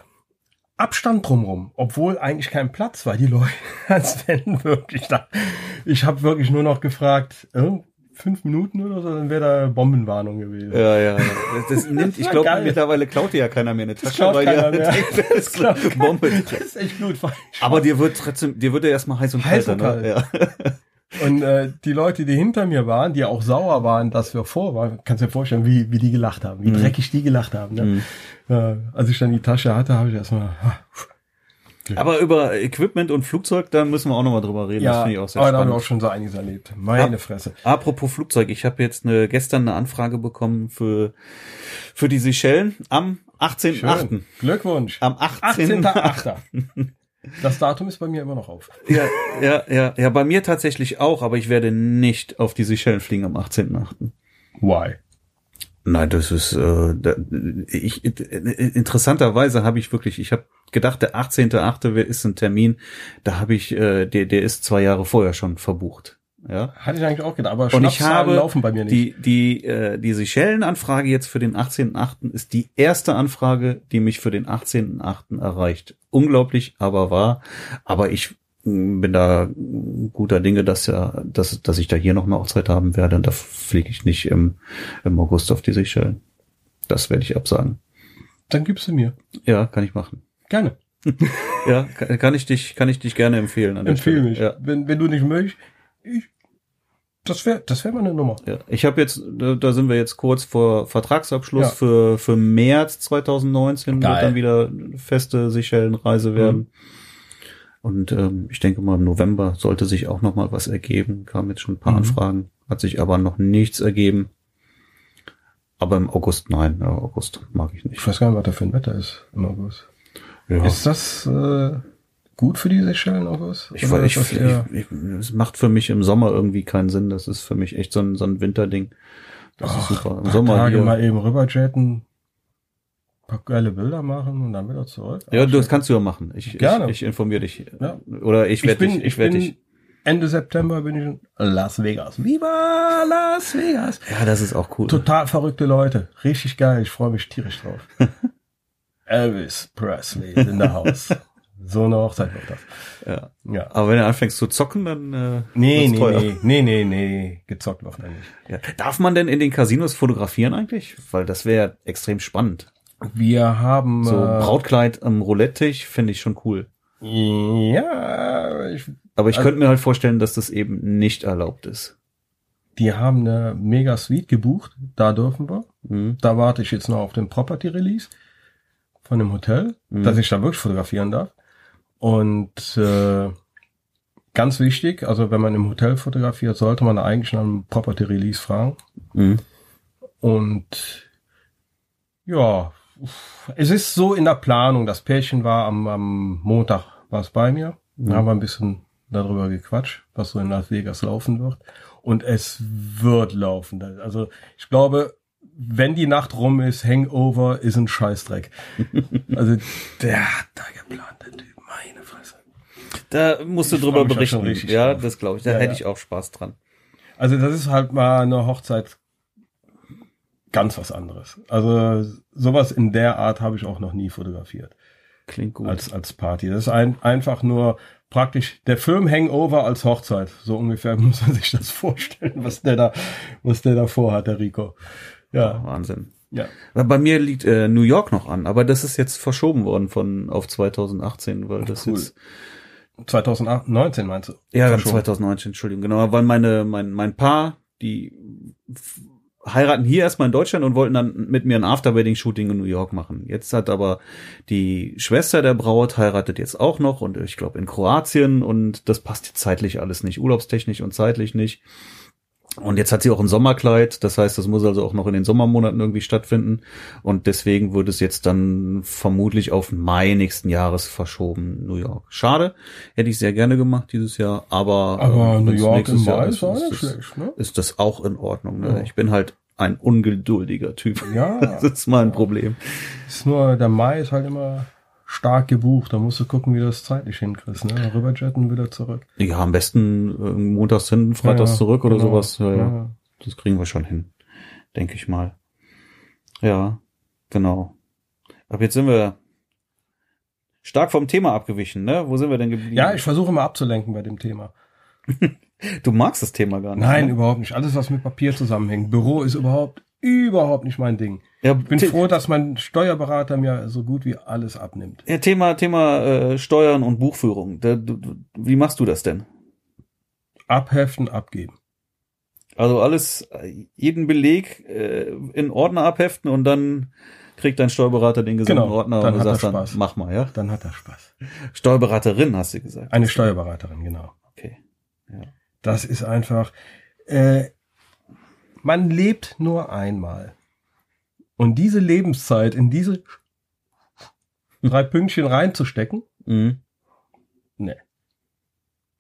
Abstand drumrum, obwohl eigentlich kein Platz war. Die Leute, als wenn wirklich da. Ich habe wirklich nur noch gefragt, irgend fünf Minuten oder so, dann wäre da Bombenwarnung gewesen. Ja, ja. ja. Das, das nimmt, ich war glaube, mittlerweile klaut dir ja keiner mehr eine Tasche, weil denkt, das Bombe. Das ist echt gut. Aber dir wird trotzdem, dir wird ja erstmal heiß und Heiß kalt, und ne? Ja. Und äh, die Leute, die hinter mir waren, die auch sauer waren, dass wir vor waren, kannst dir vorstellen, wie, wie die gelacht haben, wie Mhm. dreckig die gelacht haben. Ne? Äh, als ich dann die Tasche hatte, habe ich erstmal, ah, Aber über Equipment und Flugzeug, da müssen wir auch nochmal drüber reden. das ja, finde ich auch sehr aber da spannend. auch schon so einiges erlebt. Meine Fresse. Apropos Flugzeug, ich habe jetzt eine, gestern eine Anfrage bekommen für, für die Seychellen am 18.8. Schön. Glückwunsch. Am 18.8. 18.8. Das Datum ist bei mir immer noch auf. Ja, ja, ja, ja, bei mir tatsächlich auch, aber ich werde nicht auf die Seychellen fliegen am 18.8. Why? Nein, das ist äh, da, ich interessanterweise habe ich wirklich, ich habe gedacht, der 18.8. ist ein Termin, da habe ich äh, der der ist zwei Jahre vorher schon verbucht. Ja. Hatte ich eigentlich auch gedacht, aber Und ich habe laufen bei mir nicht. die die äh, die Seychellen-Anfrage jetzt für den 18.8. ist die erste Anfrage, die mich für den 18.8. erreicht. Unglaublich, aber wahr. Aber ich mh, bin da guter Dinge, dass ja, dass dass ich da hier noch eine Hochzeit haben werde. Und da fliege ich nicht im im August auf die Seychellen. Das werde ich absagen. Dann gibst du mir. Ja, kann ich machen. Gerne. Ja, kann, kann ich dich kann ich dich gerne empfehlen. Empfehle mich. Ja. Wenn, wenn du nicht möchtest, ich, Das wäre das wär mal eine Nummer. Ja, ich habe jetzt, da, sind wir jetzt kurz vor Vertragsabschluss Ja. für für März 2019 Geil. wird dann wieder feste Seychellenreise werden. Und ähm, ich denke mal im November sollte sich auch noch mal was ergeben. Kam jetzt schon ein paar Mhm. Anfragen, hat sich aber noch nichts ergeben. Aber im August nein, ja, August mag ich nicht. Ich weiß gar nicht, was da für ein Wetter ist im August. Ja. Ist das äh, gut für die Seychellen? Ich, ich, ist ich, das eher- ich, es macht für mich im Sommer irgendwie keinen Sinn. Das ist für mich echt so ein, so ein Winterding. Das ist super. Im Sommer Tage hier. mal eben rüberjetten, paar geile Bilder machen und dann wieder zurück. Ja, du, das kannst du ja machen. Ich, Gerne. ich, ich informiere dich. Ja. Oder ich ich werde dich. ich, Ich werde dich. Ende September bin ich in Las Vegas. Viva Las Vegas! Ja, das ist auch cool. Total verrückte Leute. Richtig geil. Ich freue mich tierisch drauf. Elvis Presley in the house. So eine Hochzeit wird das. Ja. Ja. Aber wenn du anfängst zu zocken, dann äh, Nee, nee, teuer. nee, nee, nee, nee, gezockt wird da nicht. Ja. Darf man denn in den Casinos fotografieren eigentlich? Weil das wäre extrem spannend. Wir haben So äh, Brautkleid am Roulette-Tisch finde ich schon cool. Ja, ich, Aber ich Also- könnte mir halt vorstellen, dass das eben nicht erlaubt ist. die haben eine mega Suite gebucht. Da dürfen wir. Mhm. Da warte ich jetzt noch auf den Property Release von dem Hotel, Mhm. dass ich da wirklich fotografieren darf. Und äh, ganz wichtig, also wenn man im Hotel fotografiert, sollte man eigentlich nach einem Property Release fragen. Mhm. Und ja, es ist so in der Planung. Das Pärchen war am, am Montag war es bei mir. Da Mhm. haben wir ein bisschen darüber gequatscht, was so in Las Vegas laufen wird. Und es wird laufen. Also ich glaube, wenn die Nacht rum ist, Hangover ist ein Scheißdreck. Also der hat da geplant, der Typ. Meine Fresse. Da musst du Ich drüber da berichten. Ja, drauf. das glaube ich. Da Ja, hätte ja. ich auch Spaß dran. Also das ist halt mal eine Hochzeit ganz was anderes. Also sowas in der Art habe ich auch noch nie fotografiert Klingt gut. als als Party. Das ist ein, einfach nur praktisch der Film Hangover als Hochzeit. So ungefähr muss man sich das vorstellen, was der da was der da vorhat, der Rico. Ja, Wahnsinn. Ja. Bei mir liegt äh, New York noch an, aber das ist jetzt verschoben worden von auf 2018, weil das Cool. jetzt 2019 meinst du? ja Verschoben. 2019, Entschuldigung, genau, weil meine mein mein Paar, die heiraten hier erstmal in Deutschland und wollten dann mit mir ein Afterwedding-Shooting in New York machen. Jetzt hat aber die Schwester der Braut heiratet jetzt auch noch und ich glaube in Kroatien und das passt jetzt zeitlich alles nicht, urlaubstechnisch und zeitlich nicht. Und jetzt hat sie auch ein Sommerkleid, das heißt, das muss also auch noch in den Sommermonaten irgendwie stattfinden. Und deswegen wird es jetzt dann vermutlich auf Mai nächsten Jahres verschoben, New York. Schade, hätte ich sehr gerne gemacht dieses Jahr, aber, Aber ähm, New York im Jahr Mai ist, ist ist, das- schlecht, ne? ist das auch in Ordnung. Ne? Ja. Ich bin halt ein ungeduldiger Typ. Ja. Das ist mein Problem. Ist nur der Mai ist halt immer stark gebucht. Da musst du gucken, wie du das zeitlich hinkriegst, ne? Rüberjetten wieder zurück. Ja, am besten äh, montags hin, freitags Ja, zurück oder genau. sowas. Ja, ja. Das kriegen wir schon hin, denke ich mal. Ja, genau. Aber jetzt sind wir stark vom Thema abgewichen, ne? Wo sind wir denn geblieben? Ja, ich versuche mal abzulenken bei dem Thema. du magst das Thema gar nicht. Nein, ne? überhaupt nicht. Alles, was mit Papier zusammenhängt. Büro ist überhaupt, überhaupt nicht mein Ding. Ja, Ich bin froh, dass mein Steuerberater mir so gut wie alles abnimmt. Ja, Thema, Thema äh, Steuern und Buchführung. Da, du, wie machst du das denn? Abheften, abgeben. Also alles, äh, jeden Beleg äh, in Ordner abheften und dann kriegt dein Steuerberater den gesamten Genau, Ordner dann und du sagst dann, mach mal, ja? Dann hat er Spaß. Steuerberaterin, hast du gesagt. Eine Steuerberaterin, genau. Okay. Das ist einfach, äh, man lebt nur einmal. Und diese Lebenszeit in diese drei Pünktchen reinzustecken, Mhm. nee.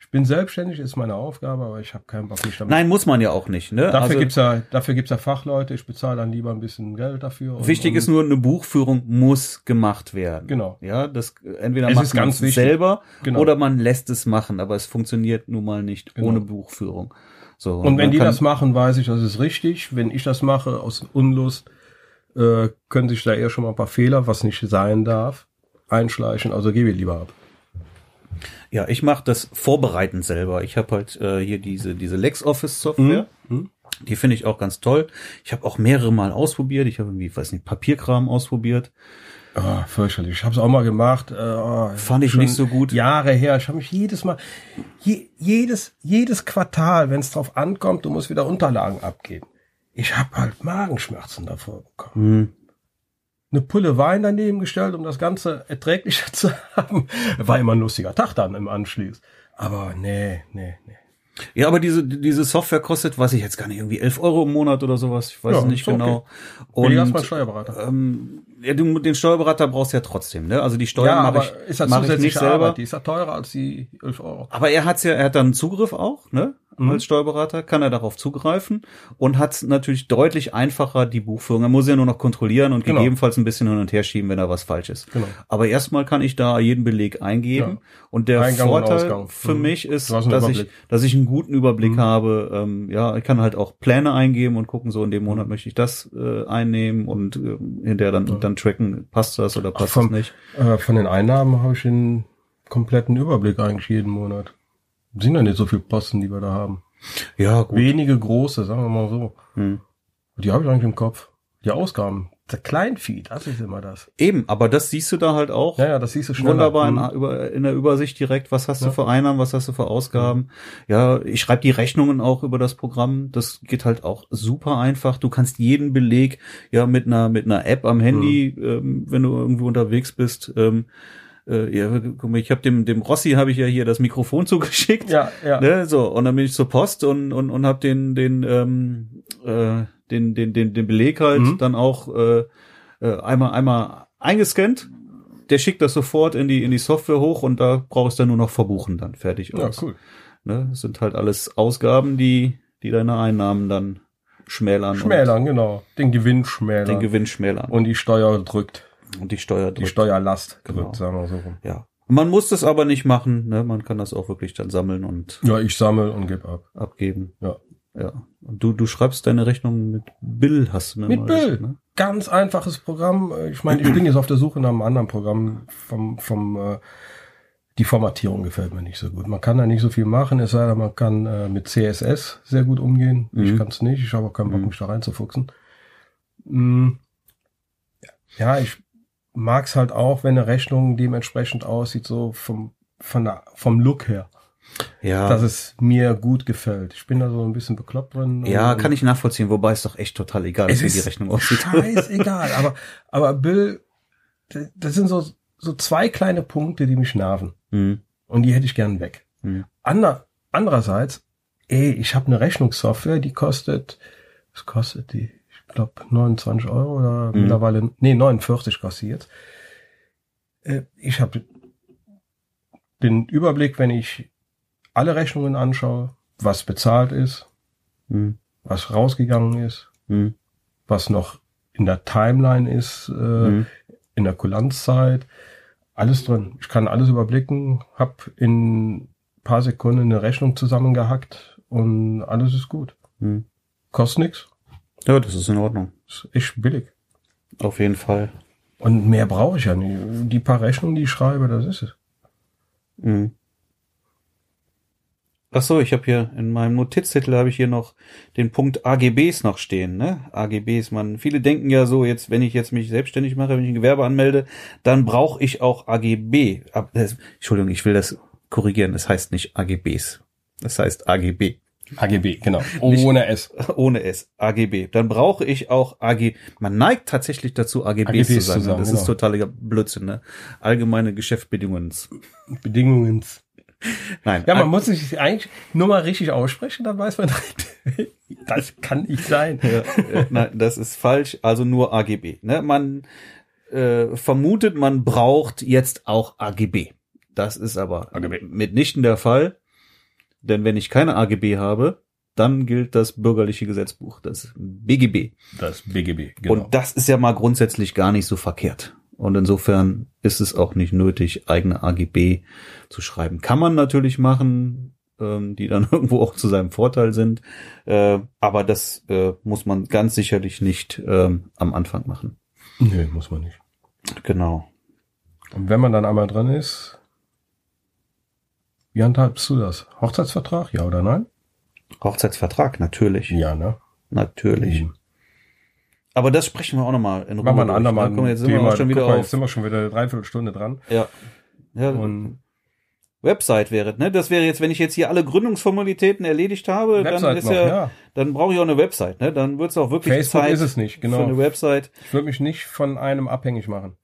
Ich bin selbstständig, ist meine Aufgabe, aber ich habe keinen Bock mich damit. Nein, muss man ja auch nicht, ne? Dafür also, gibt's ja, dafür gibt's ja Fachleute. Ich bezahle dann lieber ein bisschen Geld dafür. und- wichtig und, ist nur, eine Buchführung muss gemacht werden. Genau. Ja, das entweder Es macht man ganz es selber Genau. oder man lässt es machen, aber es funktioniert nun mal nicht Genau. ohne Buchführung. So, Und wenn die das machen, weiß ich, das ist richtig. Wenn ich das mache aus Unlust, äh, können sich da eher schon mal ein paar Fehler, was nicht sein darf, einschleichen. Also gebe ich lieber ab. Ja, ich mache das vorbereitend selber. Ich habe halt äh, hier diese diese LexOffice Software. Mhm. Die finde ich auch ganz toll. Ich habe auch mehrere Mal ausprobiert. Ich habe irgendwie, weiß nicht, Papierkram ausprobiert. Oh, fürchterlich. Ich habe es auch mal gemacht. Oh, Fand ich nicht so gut. Jahre her. Ich habe mich jedes Mal, je, jedes, jedes Quartal, wenn es drauf ankommt, du musst wieder Unterlagen abgeben. Ich habe halt Magenschmerzen davor bekommen. Hm. Eine Pulle Wein daneben gestellt, um das Ganze erträglicher zu haben. War immer ein lustiger Tag dann im Anschluss. Aber nee, nee, nee. Ja, aber diese, diese Software kostet, weiß ich jetzt gar nicht, irgendwie 11 Euro im Monat oder sowas. Ich weiß Ja, nicht ist okay. genau. Billiger als Und Steuerberater. ähm, ja, du, den Steuerberater brauchst du ja trotzdem, ne? Also die Steuern ja, mache ich, ist mach ich nicht selber. Arbeit? Die ist ja teurer als die 11 Euro. Aber er hat's ja, er hat dann Zugriff auch, ne? Mhm. Als Steuerberater kann er darauf zugreifen und hat natürlich deutlich einfacher die Buchführung. Er muss ja nur noch kontrollieren und Genau. gegebenenfalls ein bisschen hin und her schieben, wenn da was falsch ist. Genau. Aber erstmal kann ich da jeden Beleg eingeben Ja. und der Eingang und Vorteil Ausgang. für Mhm. mich ist, dass ich, Überblick. Dass ich einen guten Überblick habe. Ähm, ja, ich kann halt auch Pläne eingeben und gucken, so in dem Monat möchte ich das äh, einnehmen und äh, hinterher dann, dann tracken, passt das oder passt vom- das nicht. Äh, von den Einnahmen habe ich den kompletten Überblick eigentlich jeden Monat. Sind ja nicht so viele Posten, die wir da haben. Ja, gut. Wenige große, sagen wir mal so. Hm. Die habe ich eigentlich im Kopf. Die Ausgaben. Der Kleinfeed, das ist immer das. Eben, aber das siehst du da halt auch. Ja, ja, das siehst du schneller. Wunderbar in, Mhm. über, in der Übersicht direkt, was hast Ja. du für Einnahmen, was hast du für Ausgaben. Ja, ich schreibe die Rechnungen auch über das Programm. Das geht halt auch super einfach. Du kannst jeden Beleg ja mit einer mit einer App am Handy, Mhm. ähm, wenn du irgendwo unterwegs bist. Ähm, äh, ja, guck mal, ich habe dem dem Rossi habe ich ja hier das Mikrofon zugeschickt. Ja, ja. Ne, so und dann bin ich zur Post und und und habe den den ähm, äh, den den den den Beleg halt Mhm. dann auch äh, äh, einmal einmal eingescannt. Der schickt das sofort in die in die Software hoch und da brauchst du dann nur noch verbuchen dann fertig Ja, aus. cool. Ne, das sind halt alles Ausgaben, die die deine Einnahmen dann schmälern, Schmälern, genau. Den Gewinn schmälern. den Gewinn schmälern Und die Steuer drückt. und die Steuer Die drückt. Steuerlast Genau. drückt, sagen wir so rum. ja. Man muss das aber nicht machen, ne? Man kann das auch wirklich dann sammeln und Ja, ich sammle und gebe ab. abgeben. Ja. Ja. Und du, du schreibst deine Rechnung mit Bill, hast du mir Mit mal Bill. gesagt, ne? Ganz einfaches Programm. Ich meine, ich bin jetzt auf der Suche nach einem anderen Programm vom, vom äh, die Formatierung gefällt mir nicht so gut. Man kann da nicht so viel machen, es sei denn, man kann äh, mit CSS sehr gut umgehen. Ich Mhm. kann es nicht, ich habe auch keinen Bock, Mhm. mich da reinzufuchsen. Mm, Ja, ich mag's halt auch, wenn eine Rechnung dementsprechend aussieht, so vom, von der, vom Look her, Ja. dass es mir gut gefällt. Ich bin da so ein bisschen bekloppt drin. ja, kann ich nachvollziehen, wobei es doch echt total egal ist, wie die Rechnung aussieht. scheißegal, aber, aber Bill, das sind so, so zwei kleine Punkte, die mich nerven. Hm, Und die hätte ich gern weg. hm. Ander, andererseits, ey, ich habe eine Rechnungssoftware, die kostet, was kostet die? Ich glaube 29 Euro oder Mhm. mittlerweile, nee, 49 kostet die jetzt. Ich habe den Überblick, wenn ich alle Rechnungen anschaue, was bezahlt ist, Hm, was rausgegangen ist, hm, was noch in der Timeline ist, äh, hm. in der Kulanzzeit, alles drin. Ich kann alles überblicken, hab in ein paar Sekunden eine Rechnung zusammengehackt und alles ist gut. Hm. Kostet nix, Ja, das ist in Ordnung. ist echt billig. Auf jeden Fall. Und mehr brauche ich ja nicht. Die paar Rechnungen, die ich schreibe, das ist es. Mhm. Ach so, ich habe hier in meinem Notizzettel habe ich hier noch den Punkt AGBs noch stehen, ne? AGBs, man viele denken ja so, jetzt wenn ich jetzt mich selbstständig mache, wenn ich ein Gewerbe anmelde, dann brauche ich auch AGB. Ab- das- Entschuldigung, ich will das korrigieren, das heißt nicht AGBs. Das heißt AGB. AGB, genau. Ohne S. Ohne S. AGB. Dann brauche ich auch AG. Man neigt tatsächlich dazu, AGBs, zu AGBs sagen. zu sagen, das genau. ist totaler Blödsinn, ne? Allgemeine Geschäftsbedingungen. Bedingungen. Nein. Ja, man muss sich eigentlich nur mal richtig aussprechen, dann weiß man direkt, das kann nicht sein. Ja, äh, nein, das ist falsch. Also nur AGB. Ne? Man äh, vermutet, man braucht jetzt auch AGB. Das ist aber AGB. mitnichten der Fall. Denn wenn ich keine AGB habe, dann gilt das bürgerliche Gesetzbuch, das BGB. Das BGB, genau. Und das ist ja mal grundsätzlich gar nicht so verkehrt. Und insofern ist es auch nicht nötig, eigene AGB zu schreiben. Kann man natürlich machen, ähm, die dann irgendwo auch zu seinem Vorteil sind. Äh, aber das äh, muss man ganz sicherlich nicht ähm, am Anfang machen. nee, muss man nicht. Genau. Und wenn man dann einmal drin ist, wie handhabst du das? Hochzeitsvertrag, ja oder nein? Hochzeitsvertrag, natürlich. Ja, ne? Natürlich. Mhm. Aber das sprechen wir auch nochmal in Ruhe. Machen wir ein andermal. ne? Jetzt sind wir Thema. schon wieder mal. Jetzt sind wir schon wieder eine Dreiviertelstunde dran. Ja. ja. Und Website wäre, ne? Das wäre jetzt, wenn ich jetzt hier alle Gründungsformalitäten erledigt habe, dann Website ist noch, ja, ja. dann brauche ich auch eine Website, ne? Dann wird es auch wirklich Facebook Zeit ist es nicht, für genau. eine Website. Ich würde mich nicht von einem abhängig machen.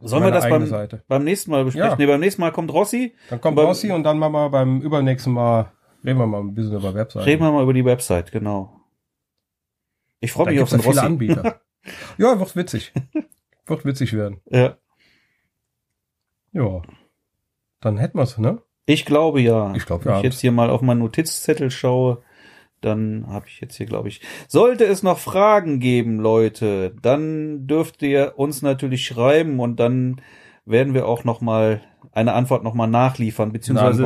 Sollen wir das beim, Seite. beim nächsten Mal besprechen? Ja. Nee, beim nächsten Mal kommt Rossi. Dann kommt Beim- Rossi und dann machen wir beim übernächsten Mal, reden wir mal ein bisschen über Webseiten. Reden wir mal über die Website, genau. Ich freue mich auf den ja viele Rossi. Anbieter. ja, wird witzig. Wird witzig werden. Ja. Ja. Dann hätten wir's, ne? Ich glaube ja. Ich glaube, wir Wenn ich jetzt hier mal auf meinen Notizzettel schaue, dann habe ich jetzt hier, glaube ich. Sollte es noch Fragen geben, Leute, dann dürft ihr uns natürlich schreiben und dann werden wir auch noch mal eine Antwort noch mal nachliefern, beziehungsweise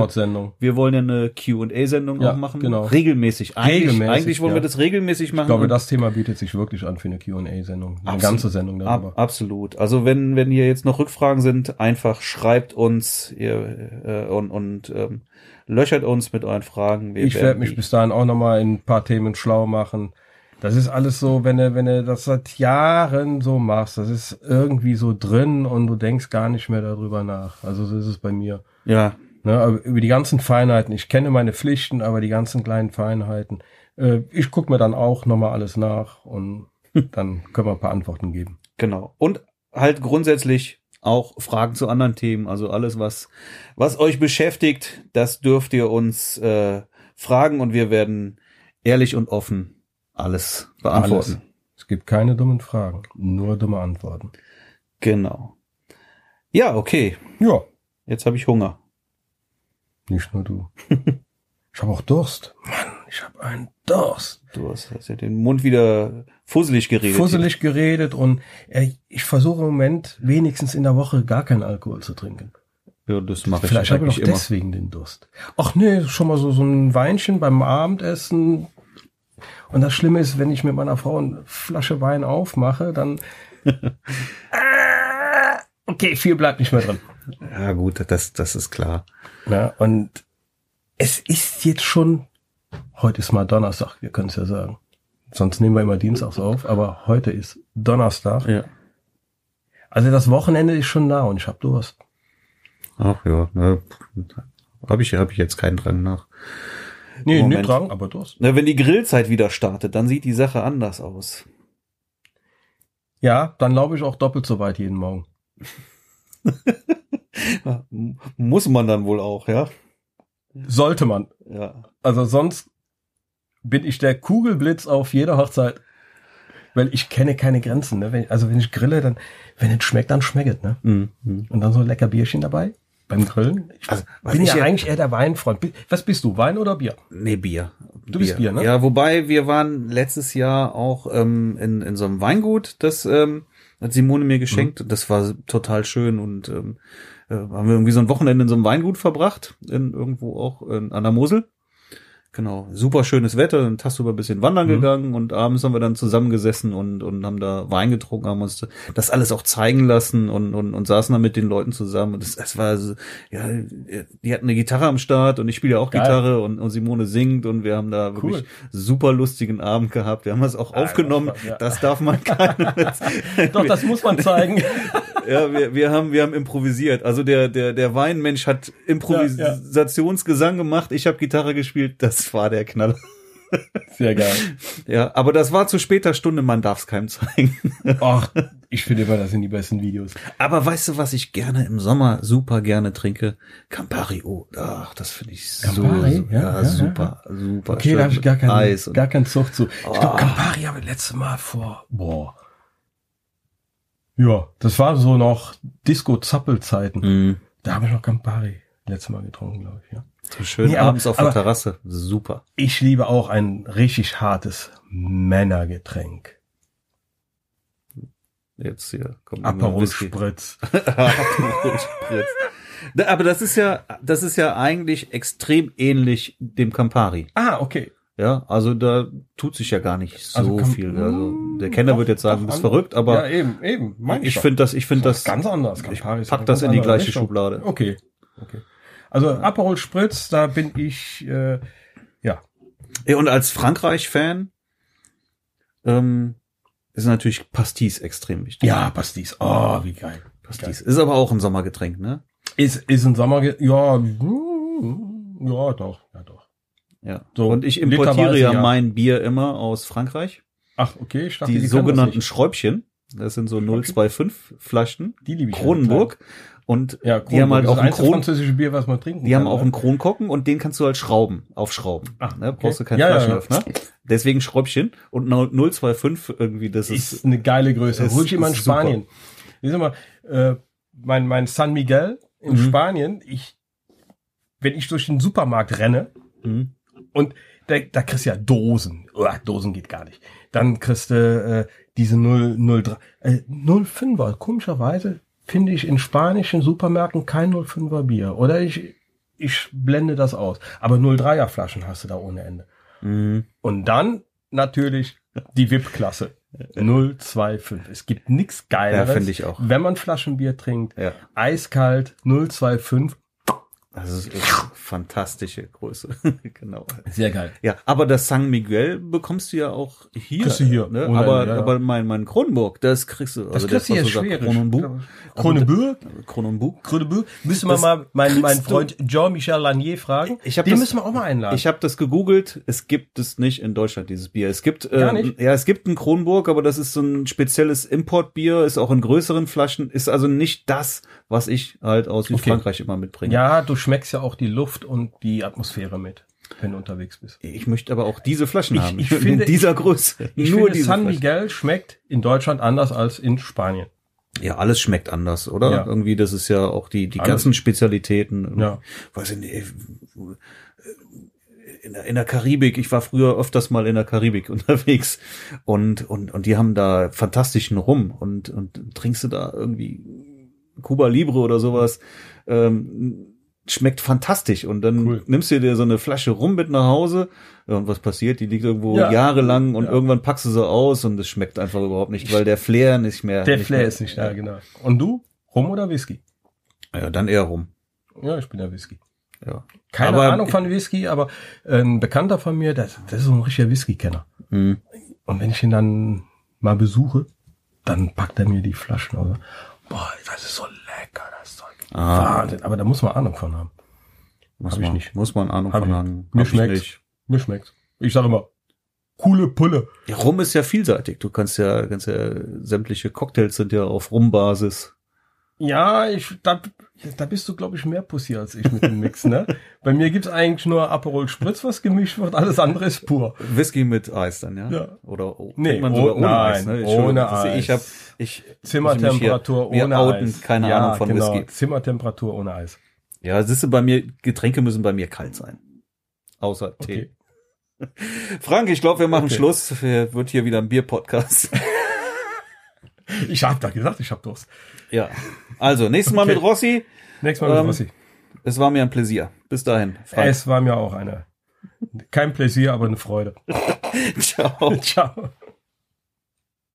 wir wollen ja eine Q&A-Sendung Ja, auch machen. genau. Regelmäßig. Eigentlich, Regelmäßig, eigentlich wollen wir ja. das regelmäßig machen. Ich glaube, das Thema bietet sich wirklich an für eine Q&A-Sendung. Eine ganze Sendung darüber. Ab, absolut. Also wenn wenn hier jetzt noch Rückfragen sind, einfach schreibt uns ihr, äh, und, und ähm, löchert uns mit euren Fragen. Wir ich werde mich bis dahin auch nochmal in ein paar Themen schlau machen. Das ist alles so, wenn du, wenn du das seit Jahren so machst, das ist irgendwie so drin und du denkst gar nicht mehr darüber nach. Also so ist es bei mir. ja Ne, aber über die ganzen Feinheiten, ich kenne meine Pflichten, aber die ganzen kleinen Feinheiten, äh, ich gucke mir dann auch nochmal alles nach und dann können wir ein paar Antworten geben. genau. Und halt grundsätzlich auch Fragen zu anderen Themen. Also alles was was euch beschäftigt, das dürft ihr uns äh, fragen und wir werden ehrlich und offen alles beantworten. Alles. Es gibt keine dummen Fragen, nur dumme Antworten. Genau. Ja, okay. Ja, Jetzt habe ich Hunger. nicht nur du. ich habe auch Durst. Mann, ich habe einen Durst. Du hast, hast ja den Mund wieder fusselig geredet. Fusselig geredet und äh, ich versuche im Moment wenigstens in der Woche gar keinen Alkohol zu trinken. Ja, das mache ich Vielleicht habe ich auch deswegen den Durst. Ach nee, schon mal so, so ein Weinchen beim Abendessen. Und das Schlimme ist, wenn ich mit meiner Frau eine Flasche Wein aufmache, dann... Ah, okay, viel bleibt nicht mehr drin. Ja, gut, das, das ist klar. Ja, und es ist jetzt schon, heute ist mal Donnerstag, wir können es ja sagen. Sonst nehmen wir immer Dienstags auf, aber heute ist Donnerstag. Ja. Also das Wochenende ist schon nah und ich habe Durst. Ach ja, ne, habe ich, hab ich jetzt keinen Drang nach. Nee, nicht dran, aber Durst. Na, wenn die Grillzeit wieder startet, dann sieht die Sache anders aus. Ja, dann laufe ich auch doppelt so weit jeden Morgen. Muss man dann wohl auch, ja? Sollte man. Ja. Also sonst bin ich der Kugelblitz auf jeder Hochzeit. Weil ich kenne keine Grenzen. Ne? Wenn, also wenn ich grille, dann, wenn es schmeckt, dann schmeckt es. Ne? Mhm. Und dann so ein lecker Bierchen dabei beim Grillen. Ich Also, bin ich ja, eigentlich eher der Weinfreund. Was bist du, Wein oder Bier? Nee, Bier. Du bist Bier, ne? Ja, wobei wir waren letztes Jahr auch ähm, in, in so einem Weingut, das ähm, hat Simone mir geschenkt. Mhm. Das war total schön und ähm, äh, haben wir irgendwie so ein Wochenende in so einem Weingut verbracht, in irgendwo auch in, an der Mosel. Genau, super schönes Wetter, dann tagsüber ein bisschen wandern Mhm. gegangen und abends haben wir dann zusammengesessen und, und haben da Wein getrunken, haben uns das alles auch zeigen lassen und, und, und saßen dann mit den Leuten zusammen. Und das, das war so, ja, die hatten eine Gitarre am Start und ich spiele ja auch Geil. Gitarre und, und Simone singt und wir haben da wirklich Cool. super lustigen Abend gehabt. Wir haben das auch aufgenommen. das war- ja. Das darf man keinem. Doch, das muss man zeigen. ja, wir, wir haben wir haben improvisiert. Also der der der Weinmensch hat Improvisationsgesang gemacht. Ich habe Gitarre gespielt. Das war der Knaller. Sehr geil. Ja, aber das war zu später Stunde. Man darf es keinem zeigen. Ach, ich finde immer, das sind die besten Videos. Aber weißt du, was ich gerne im Sommer super gerne trinke? Campari. Oh, ach, das finde ich so, Campari? so Ja, ja, ja, super, super. Okay, schön da habe ich gar keinen, Eis gar keinen Zug zu. Ich glaube, Oh. Campari habe ich letztes Mal vor, boah. Ja, das war so noch Disco-Zappel-Zeiten. Mm, Da habe ich noch Campari letztes Mal getrunken, glaube ich, ja. so schön Nee, aber- abends auf der aber- Terrasse. Super. Ich liebe auch ein richtig hartes Männergetränk. Jetzt hier kommt Aperol. Spritz. Aperol Spritz. Aber das ist ja, das ist ja eigentlich extrem ähnlich dem Campari. Ah, okay. Ja, also da tut sich ja gar nicht so Also Cam- viel. Also der Kenner Doch, wird jetzt sagen, du bist verrückt, aber ja, eben, eben. mein ich finde das, ich finde das das, ganz anders. ich Campari ist pack das in die gleiche Richtung. Schublade. Okay, okay. Also Aperol Spritz, da bin ich, äh, ja, Ja, und als Frankreich-Fan, ähm, ist natürlich Pastis extrem wichtig. Ja, Pastis. Oh, wie geil. Pastis. Ist aber auch ein Sommergetränk, ne? Ist, ist ein Sommer, ja, mm, ja, doch, ja. Ja. So, und ich importiere ja, ja. mein Bier immer aus Frankreich. Ach, okay, ich dachte, Die, können sogenannten das Schräubchen. Das sind so 025 Flaschen. Die liebe ich. Kronenburg. Und Ja, die haben halt auch einzige Kron französische Bier, was man trinken Die haben kann, auch ne? einen Kronkorken und den kannst du halt schrauben, aufschrauben. Ach, ne? okay. Brauchst du keinen Ja, ja, ja. Flaschenöffner. Deswegen Schräubchen und 025 irgendwie, das ist, ist eine geile Größe. Hol ich immer in. Spanien. Du mal, äh, mein, mein San Miguel in Mhm. Spanien, ich, wenn ich durch den Supermarkt renne Mhm. Und da, da kriegst du ja Dosen. Uah, Dosen geht gar nicht. Dann kriegst du äh, diese 0, 03, äh, 05er. Komischerweise finde ich in spanischen Supermärkten kein 05er Bier. Oder ich, ich blende das aus. Aber 03er Flaschen hast du da ohne Ende. Mhm. Und dann natürlich die VIP-Klasse. 025. Es gibt nichts Geileres, Ja, finde ich auch. wenn man Flaschenbier trinkt. Ja. Eiskalt 025. Das ist echt fantastische Größe. genau. Sehr geil. Ja, aber das San Miguel bekommst du ja auch hier. Kriegst du hier. Ne? Aber, ja, ja. aber mein, mein Kronenburg, das kriegst du. Das also kriegst du hier schwerisch. Kronenburg. Kronenburg? Kronenburg. Kronenburg. Müssen wir mal meinen, meinen Freund Jean-Michel Lanier fragen. Ich hab Den das- müssen wir auch mal einladen. Ich habe das gegoogelt. Es gibt es nicht in Deutschland dieses Bier. Es gibt äh, Gar nicht? ja, es gibt ein Kronburg, aber das ist so ein spezielles Importbier. Ist auch in größeren Flaschen. Ist also nicht das, was ich halt aus Südfrankreich immer mitbringe. ja, du schmeckst ja auch die Luft und die Atmosphäre mit, wenn du unterwegs bist. Ich möchte aber auch diese Flaschen Ich- haben. ich in finde- dieser Größe. Ich Nur finde, San Flaschen. Miguel schmeckt in Deutschland anders als in Spanien. Ja, alles schmeckt anders, oder? Ja. Irgendwie, das ist ja auch die, die Alles. ganzen Spezialitäten. Ja. Weiß ich nicht, äh, in der, in der Karibik, ich war früher öfters mal in der Karibik unterwegs und, und, und die haben da fantastischen Rum und, und trinkst du da irgendwie Cuba Libre oder sowas, ähm, schmeckt fantastisch und dann Cool. nimmst du dir so eine Flasche Rum mit nach Hause ja, und was passiert? Die liegt irgendwo Ja. jahrelang und Ja. irgendwann packst du sie aus und es schmeckt einfach überhaupt nicht, weil der Flair nicht mehr. Der nicht Flair mehr, ist nicht da, genau. Und du? Rum oder Whisky? Ja, dann eher Rum. Ja, ich bin der Whisky. Ja. Keine Aber- Ahnung von Whisky, aber ein Bekannter von mir, das, das ist so ein richtiger Whisky-Kenner. Hm. Und wenn ich ihn dann mal besuche, dann packt er mir die Flaschen aus. Boah, das ist so. Ah. Wahnsinn. Aber da muss man Ahnung von haben. Muss Hab ich man, nicht. Muss man Ahnung Hab von ich. haben. Mir Hab ich schmeckt's. nicht. Mir schmeckt's. Ich sage immer, coole Pulle. Ja, Rum ist ja vielseitig. Du kannst ja, kannst ja, sämtliche Cocktails sind ja auf Rumbasis. Ja, ich, da, da bist du, glaube ich, mehr Pussy als ich mit dem Mix, ne? Bei mir gibt's eigentlich nur Aperol Spritz, was gemischt wird, alles andere ist pur. Whisky mit Eis dann, ja? Ja. Oder oh, Nee, man oh, sogar ohne nein, Eis, ne? Entschuldigung, ohne Eis. Ich hab, ich, Zimmertemperatur muss mich hier- ohne outen, Eis. keine ja, Ahnung von genau. Whisky. Zimmertemperatur ohne Eis. Ja, siehst du, bei mir, Getränke müssen bei mir kalt sein. Außer Tee. Okay. Frank, ich glaube, wir machen Okay. Schluss. Wir- Wird hier wieder ein Bier-Podcast. Ich hab da gesagt, ich hab Durst. ja. Also, nächstes Mal Okay. mit Rossi. Nächstes Mal mit Ähm, Rossi. Es war mir ein Pläsier. Bis dahin. Frank. Es war mir auch eine. Kein Pläsier, aber eine Freude. Ciao. Ciao.